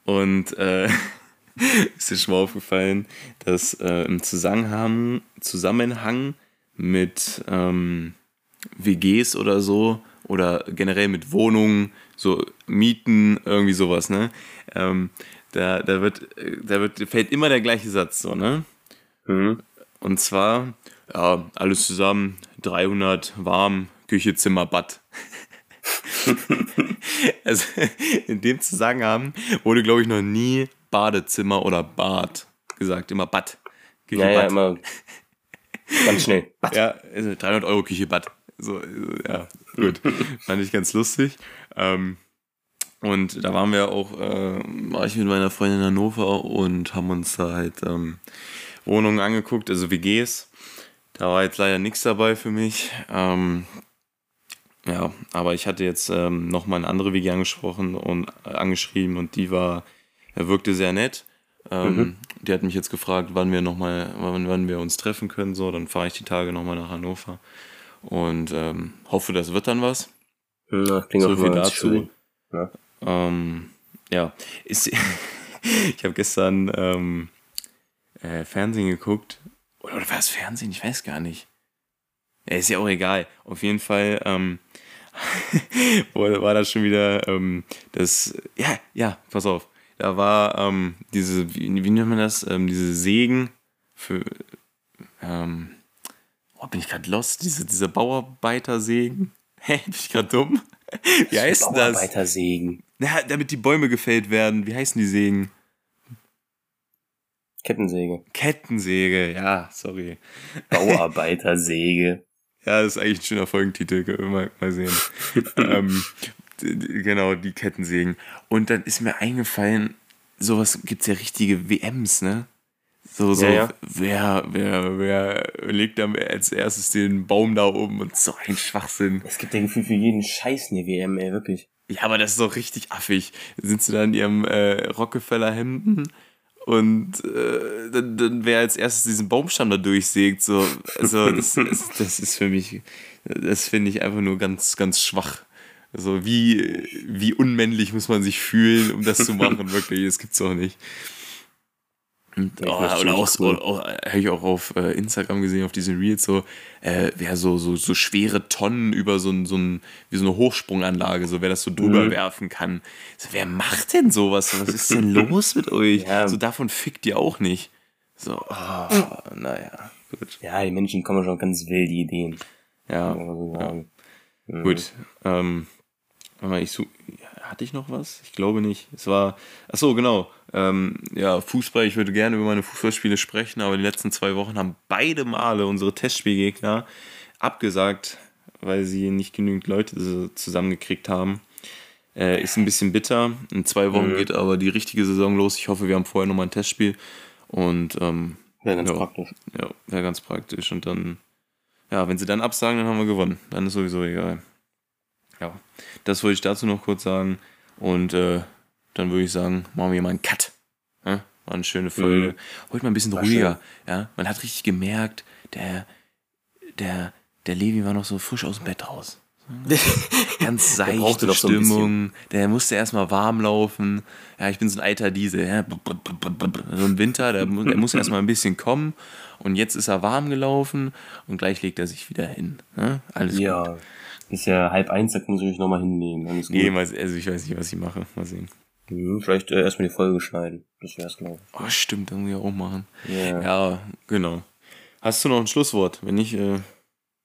[SPEAKER 3] Und äh, ist dir schon mal aufgefallen, dass äh, im Zusammenhang, Zusammenhang mit ähm, WGs oder so oder generell mit Wohnungen, so Mieten, irgendwie sowas, ne? Ähm, da, da wird, da wird, fällt immer der gleiche Satz so, ne?
[SPEAKER 2] Mhm.
[SPEAKER 3] Und zwar, ja, alles zusammen, 300 warm, Küche, Zimmer, Bad. also in dem Zusammenhang wurde, glaube ich, noch nie Badezimmer oder Bad gesagt. Immer Bad. Küche,
[SPEAKER 2] Ja, ja,
[SPEAKER 3] Bad.
[SPEAKER 2] immer ganz schnell.
[SPEAKER 3] Ja, also 300 Euro Küche, Bad. So, ja, gut. Fand ich ganz lustig. Ähm, und da waren wir auch, äh, war ich mit meiner Freundin in Hannover und haben uns da halt ähm, Wohnungen angeguckt, also WGs. Da war jetzt leider nichts dabei für mich. Ähm, ja, aber ich hatte jetzt ähm, nochmal eine andere WG angesprochen und äh, angeschrieben und die war, er wirkte sehr nett. Ähm,
[SPEAKER 2] Mhm.
[SPEAKER 3] Die hat mich jetzt gefragt, wann wir noch mal, wann, wann wir uns treffen können. So, dann fahre ich die Tage nochmal nach Hannover und ähm, hoffe, das wird dann was.
[SPEAKER 2] Ja, klingt
[SPEAKER 3] So viel dazu.
[SPEAKER 2] Ja.
[SPEAKER 3] Ähm, ja, ist, ich habe gestern ähm, äh, Fernsehen geguckt. Oder, oder war es Fernsehen? Ich weiß gar nicht. Ja, ist ja auch egal. Auf jeden Fall ähm, war das schon wieder ähm, das. Ja, ja, pass auf. Da war ähm, diese, wie, wie nennt man das? Ähm, diese Sägen für. Ähm, oh, bin ich gerade lost? Diese, diese Bauarbeitersägen? Hä, bin ich gerade dumm? Wie heißt denn das?
[SPEAKER 2] Bauarbeitersägen.
[SPEAKER 3] Na, damit die Bäume gefällt werden. Wie heißen die Sägen?
[SPEAKER 2] Kettensäge.
[SPEAKER 3] Kettensäge, ja, sorry.
[SPEAKER 2] Bauarbeitersäge.
[SPEAKER 3] Ja, das ist eigentlich ein schöner Folgentitel, können wir mal, mal sehen. ähm, genau, die Kettensägen. Und dann ist mir eingefallen, sowas gibt's ja richtige WMs, ne? So, so,
[SPEAKER 2] Ja, ja.
[SPEAKER 3] wer, wer, wer legt dann als erstes den Baum da oben und so ein Schwachsinn.
[SPEAKER 2] Es gibt ja Gefühl für jeden Scheiß eine WM, ey, wirklich.
[SPEAKER 3] Ja, aber das ist doch richtig affig. Sind sie da in ihrem äh, Rockefeller-Hemden und äh, dann, dann wer als erstes diesen Baumstamm da durchsägt, so, also das, das, das ist für mich, das finde ich einfach nur ganz, ganz schwach. Also wie, wie unmännlich muss man sich fühlen, um das zu machen, wirklich, das gibt's doch nicht. Und, oh, oder auch,
[SPEAKER 2] cool.
[SPEAKER 3] oder auch habe ich auch auf äh, Instagram gesehen, auf diesen Reels, so, äh, wer so, so, so schwere Tonnen über so ein, so ein, wie so eine Hochsprunganlage, so wer das so drüber
[SPEAKER 2] Mhm.
[SPEAKER 3] werfen kann. So, wer macht denn sowas? Was ist denn los mit euch?
[SPEAKER 2] Ja.
[SPEAKER 3] So davon fickt ihr auch nicht. So, oh, naja, gut.
[SPEAKER 2] Ja, die Menschen kommen schon ganz wilde Ideen.
[SPEAKER 3] Ja,
[SPEAKER 2] so sagen. Mhm.
[SPEAKER 3] Gut. Ähm, ich such, hatte ich noch was? Ich glaube nicht. Es war, ach so, genau. Ähm, ja, Fußball, ich würde gerne über meine Fußballspiele sprechen, aber die letzten zwei Wochen haben beide Male unsere Testspielgegner abgesagt, weil sie nicht genügend Leute zusammengekriegt haben. Äh, ist ein bisschen bitter. In zwei Wochen
[SPEAKER 2] Mhm.
[SPEAKER 3] geht aber die richtige Saison los. Ich hoffe, wir haben vorher nochmal ein Testspiel. Und ähm,
[SPEAKER 2] Wäre ganz
[SPEAKER 3] Ja.
[SPEAKER 2] praktisch.
[SPEAKER 3] ja, wäre ganz praktisch. Und dann, ja, wenn sie dann absagen, dann haben wir gewonnen. Dann ist sowieso egal. Ja, das wollte ich dazu noch kurz sagen. Und äh, dann würde ich sagen, machen wir mal einen Cut. Ja? War eine schöne Folge. Heute mal ein bisschen
[SPEAKER 2] War
[SPEAKER 3] ruhiger. Ja? Man hat richtig gemerkt, der, der, der Levi war noch so frisch aus dem Bett raus. Ganz
[SPEAKER 2] Der
[SPEAKER 3] seichte
[SPEAKER 2] brauchte doch so ein
[SPEAKER 3] Stimmung. der musste erstmal warm laufen. Ja, ich bin so ein alter Diesel. Ja. So im Winter, der, der muss erstmal ein bisschen kommen. Und jetzt ist er warm gelaufen und gleich legt er sich wieder hin. Ja, alles gut.
[SPEAKER 2] Ja. Ist ja halb eins, da kann man sich nochmal hinlegen.
[SPEAKER 3] Nee,
[SPEAKER 2] gut.
[SPEAKER 3] also ich weiß nicht, was ich mache. Mal sehen.
[SPEAKER 2] Mhm, vielleicht äh, erstmal die Folge schneiden. Das wär's, glaube
[SPEAKER 3] Oh, stimmt, irgendwie auch machen.
[SPEAKER 2] ich. Ja.
[SPEAKER 3] Ja, genau. Hast du noch ein Schlusswort? Wenn nicht, äh,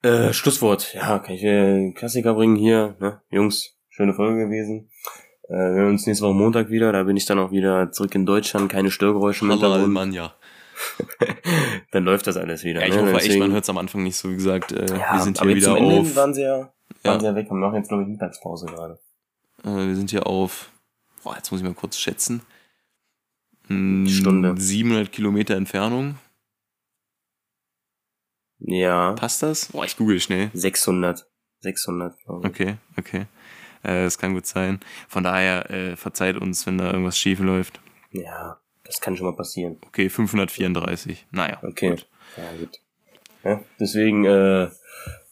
[SPEAKER 2] Äh, Schlusswort. Ja, kann ich äh, Klassiker bringen hier. Ne? Jungs, schöne Folge gewesen. Äh, wir hören uns nächste Woche Montag wieder. Da bin ich dann auch wieder zurück in Deutschland. Keine Störgeräusche
[SPEAKER 3] Hallo
[SPEAKER 2] Hintergrund.
[SPEAKER 3] Almanja.
[SPEAKER 2] Dann läuft das alles wieder.
[SPEAKER 3] Ja, ich
[SPEAKER 2] ne?
[SPEAKER 3] hoffe echt,
[SPEAKER 2] Deswegen-
[SPEAKER 3] man hört es am Anfang nicht so, wie gesagt. Äh,
[SPEAKER 2] ja,
[SPEAKER 3] wir sind hier wieder
[SPEAKER 2] zum Ende
[SPEAKER 3] auf.
[SPEAKER 2] waren sie ja, waren
[SPEAKER 3] Ja.
[SPEAKER 2] sie ja weg. Wir machen jetzt, glaube ich, Mittagspause gerade.
[SPEAKER 3] Äh, wir sind hier auf, boah, jetzt muss ich mal kurz schätzen. Mm,
[SPEAKER 2] Stunde.
[SPEAKER 3] 700 Kilometer Entfernung.
[SPEAKER 2] Ja,
[SPEAKER 3] Passt das? Boah, ich google schnell.
[SPEAKER 2] 600. 600, glaube ich.
[SPEAKER 3] Okay, okay. Äh, das kann gut sein. Von daher äh, verzeiht uns, wenn da irgendwas schief läuft.
[SPEAKER 2] Ja, das kann schon mal passieren.
[SPEAKER 3] Okay, 534. Naja,
[SPEAKER 2] Okay.
[SPEAKER 3] gut.
[SPEAKER 2] Ja, gut. Ja, deswegen äh,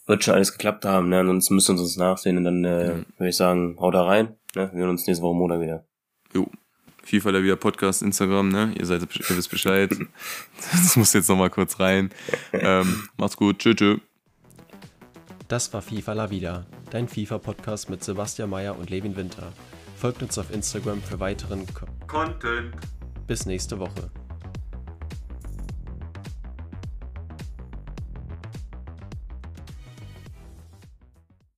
[SPEAKER 2] wird schon alles geklappt haben. Ne? Ansonsten müssen wir uns nachsehen und dann äh,
[SPEAKER 3] Mhm.
[SPEAKER 2] würde ich sagen, haut da rein. Ne? Wir hören uns nächste Woche Montag wieder.
[SPEAKER 3] Jo. FIFA der wieder Podcast, Instagram, ne? Ihr seid, ihr wisst Bescheid. Das muss jetzt nochmal kurz rein. Ähm, macht's gut. Tschö, tschö.
[SPEAKER 1] Das war FIFA La Vida, dein FIFA-Podcast mit Sebastian Mayer und Levin Winter. Folgt uns auf Instagram für weiteren Ko
[SPEAKER 3] Content.
[SPEAKER 1] Bis nächste Woche.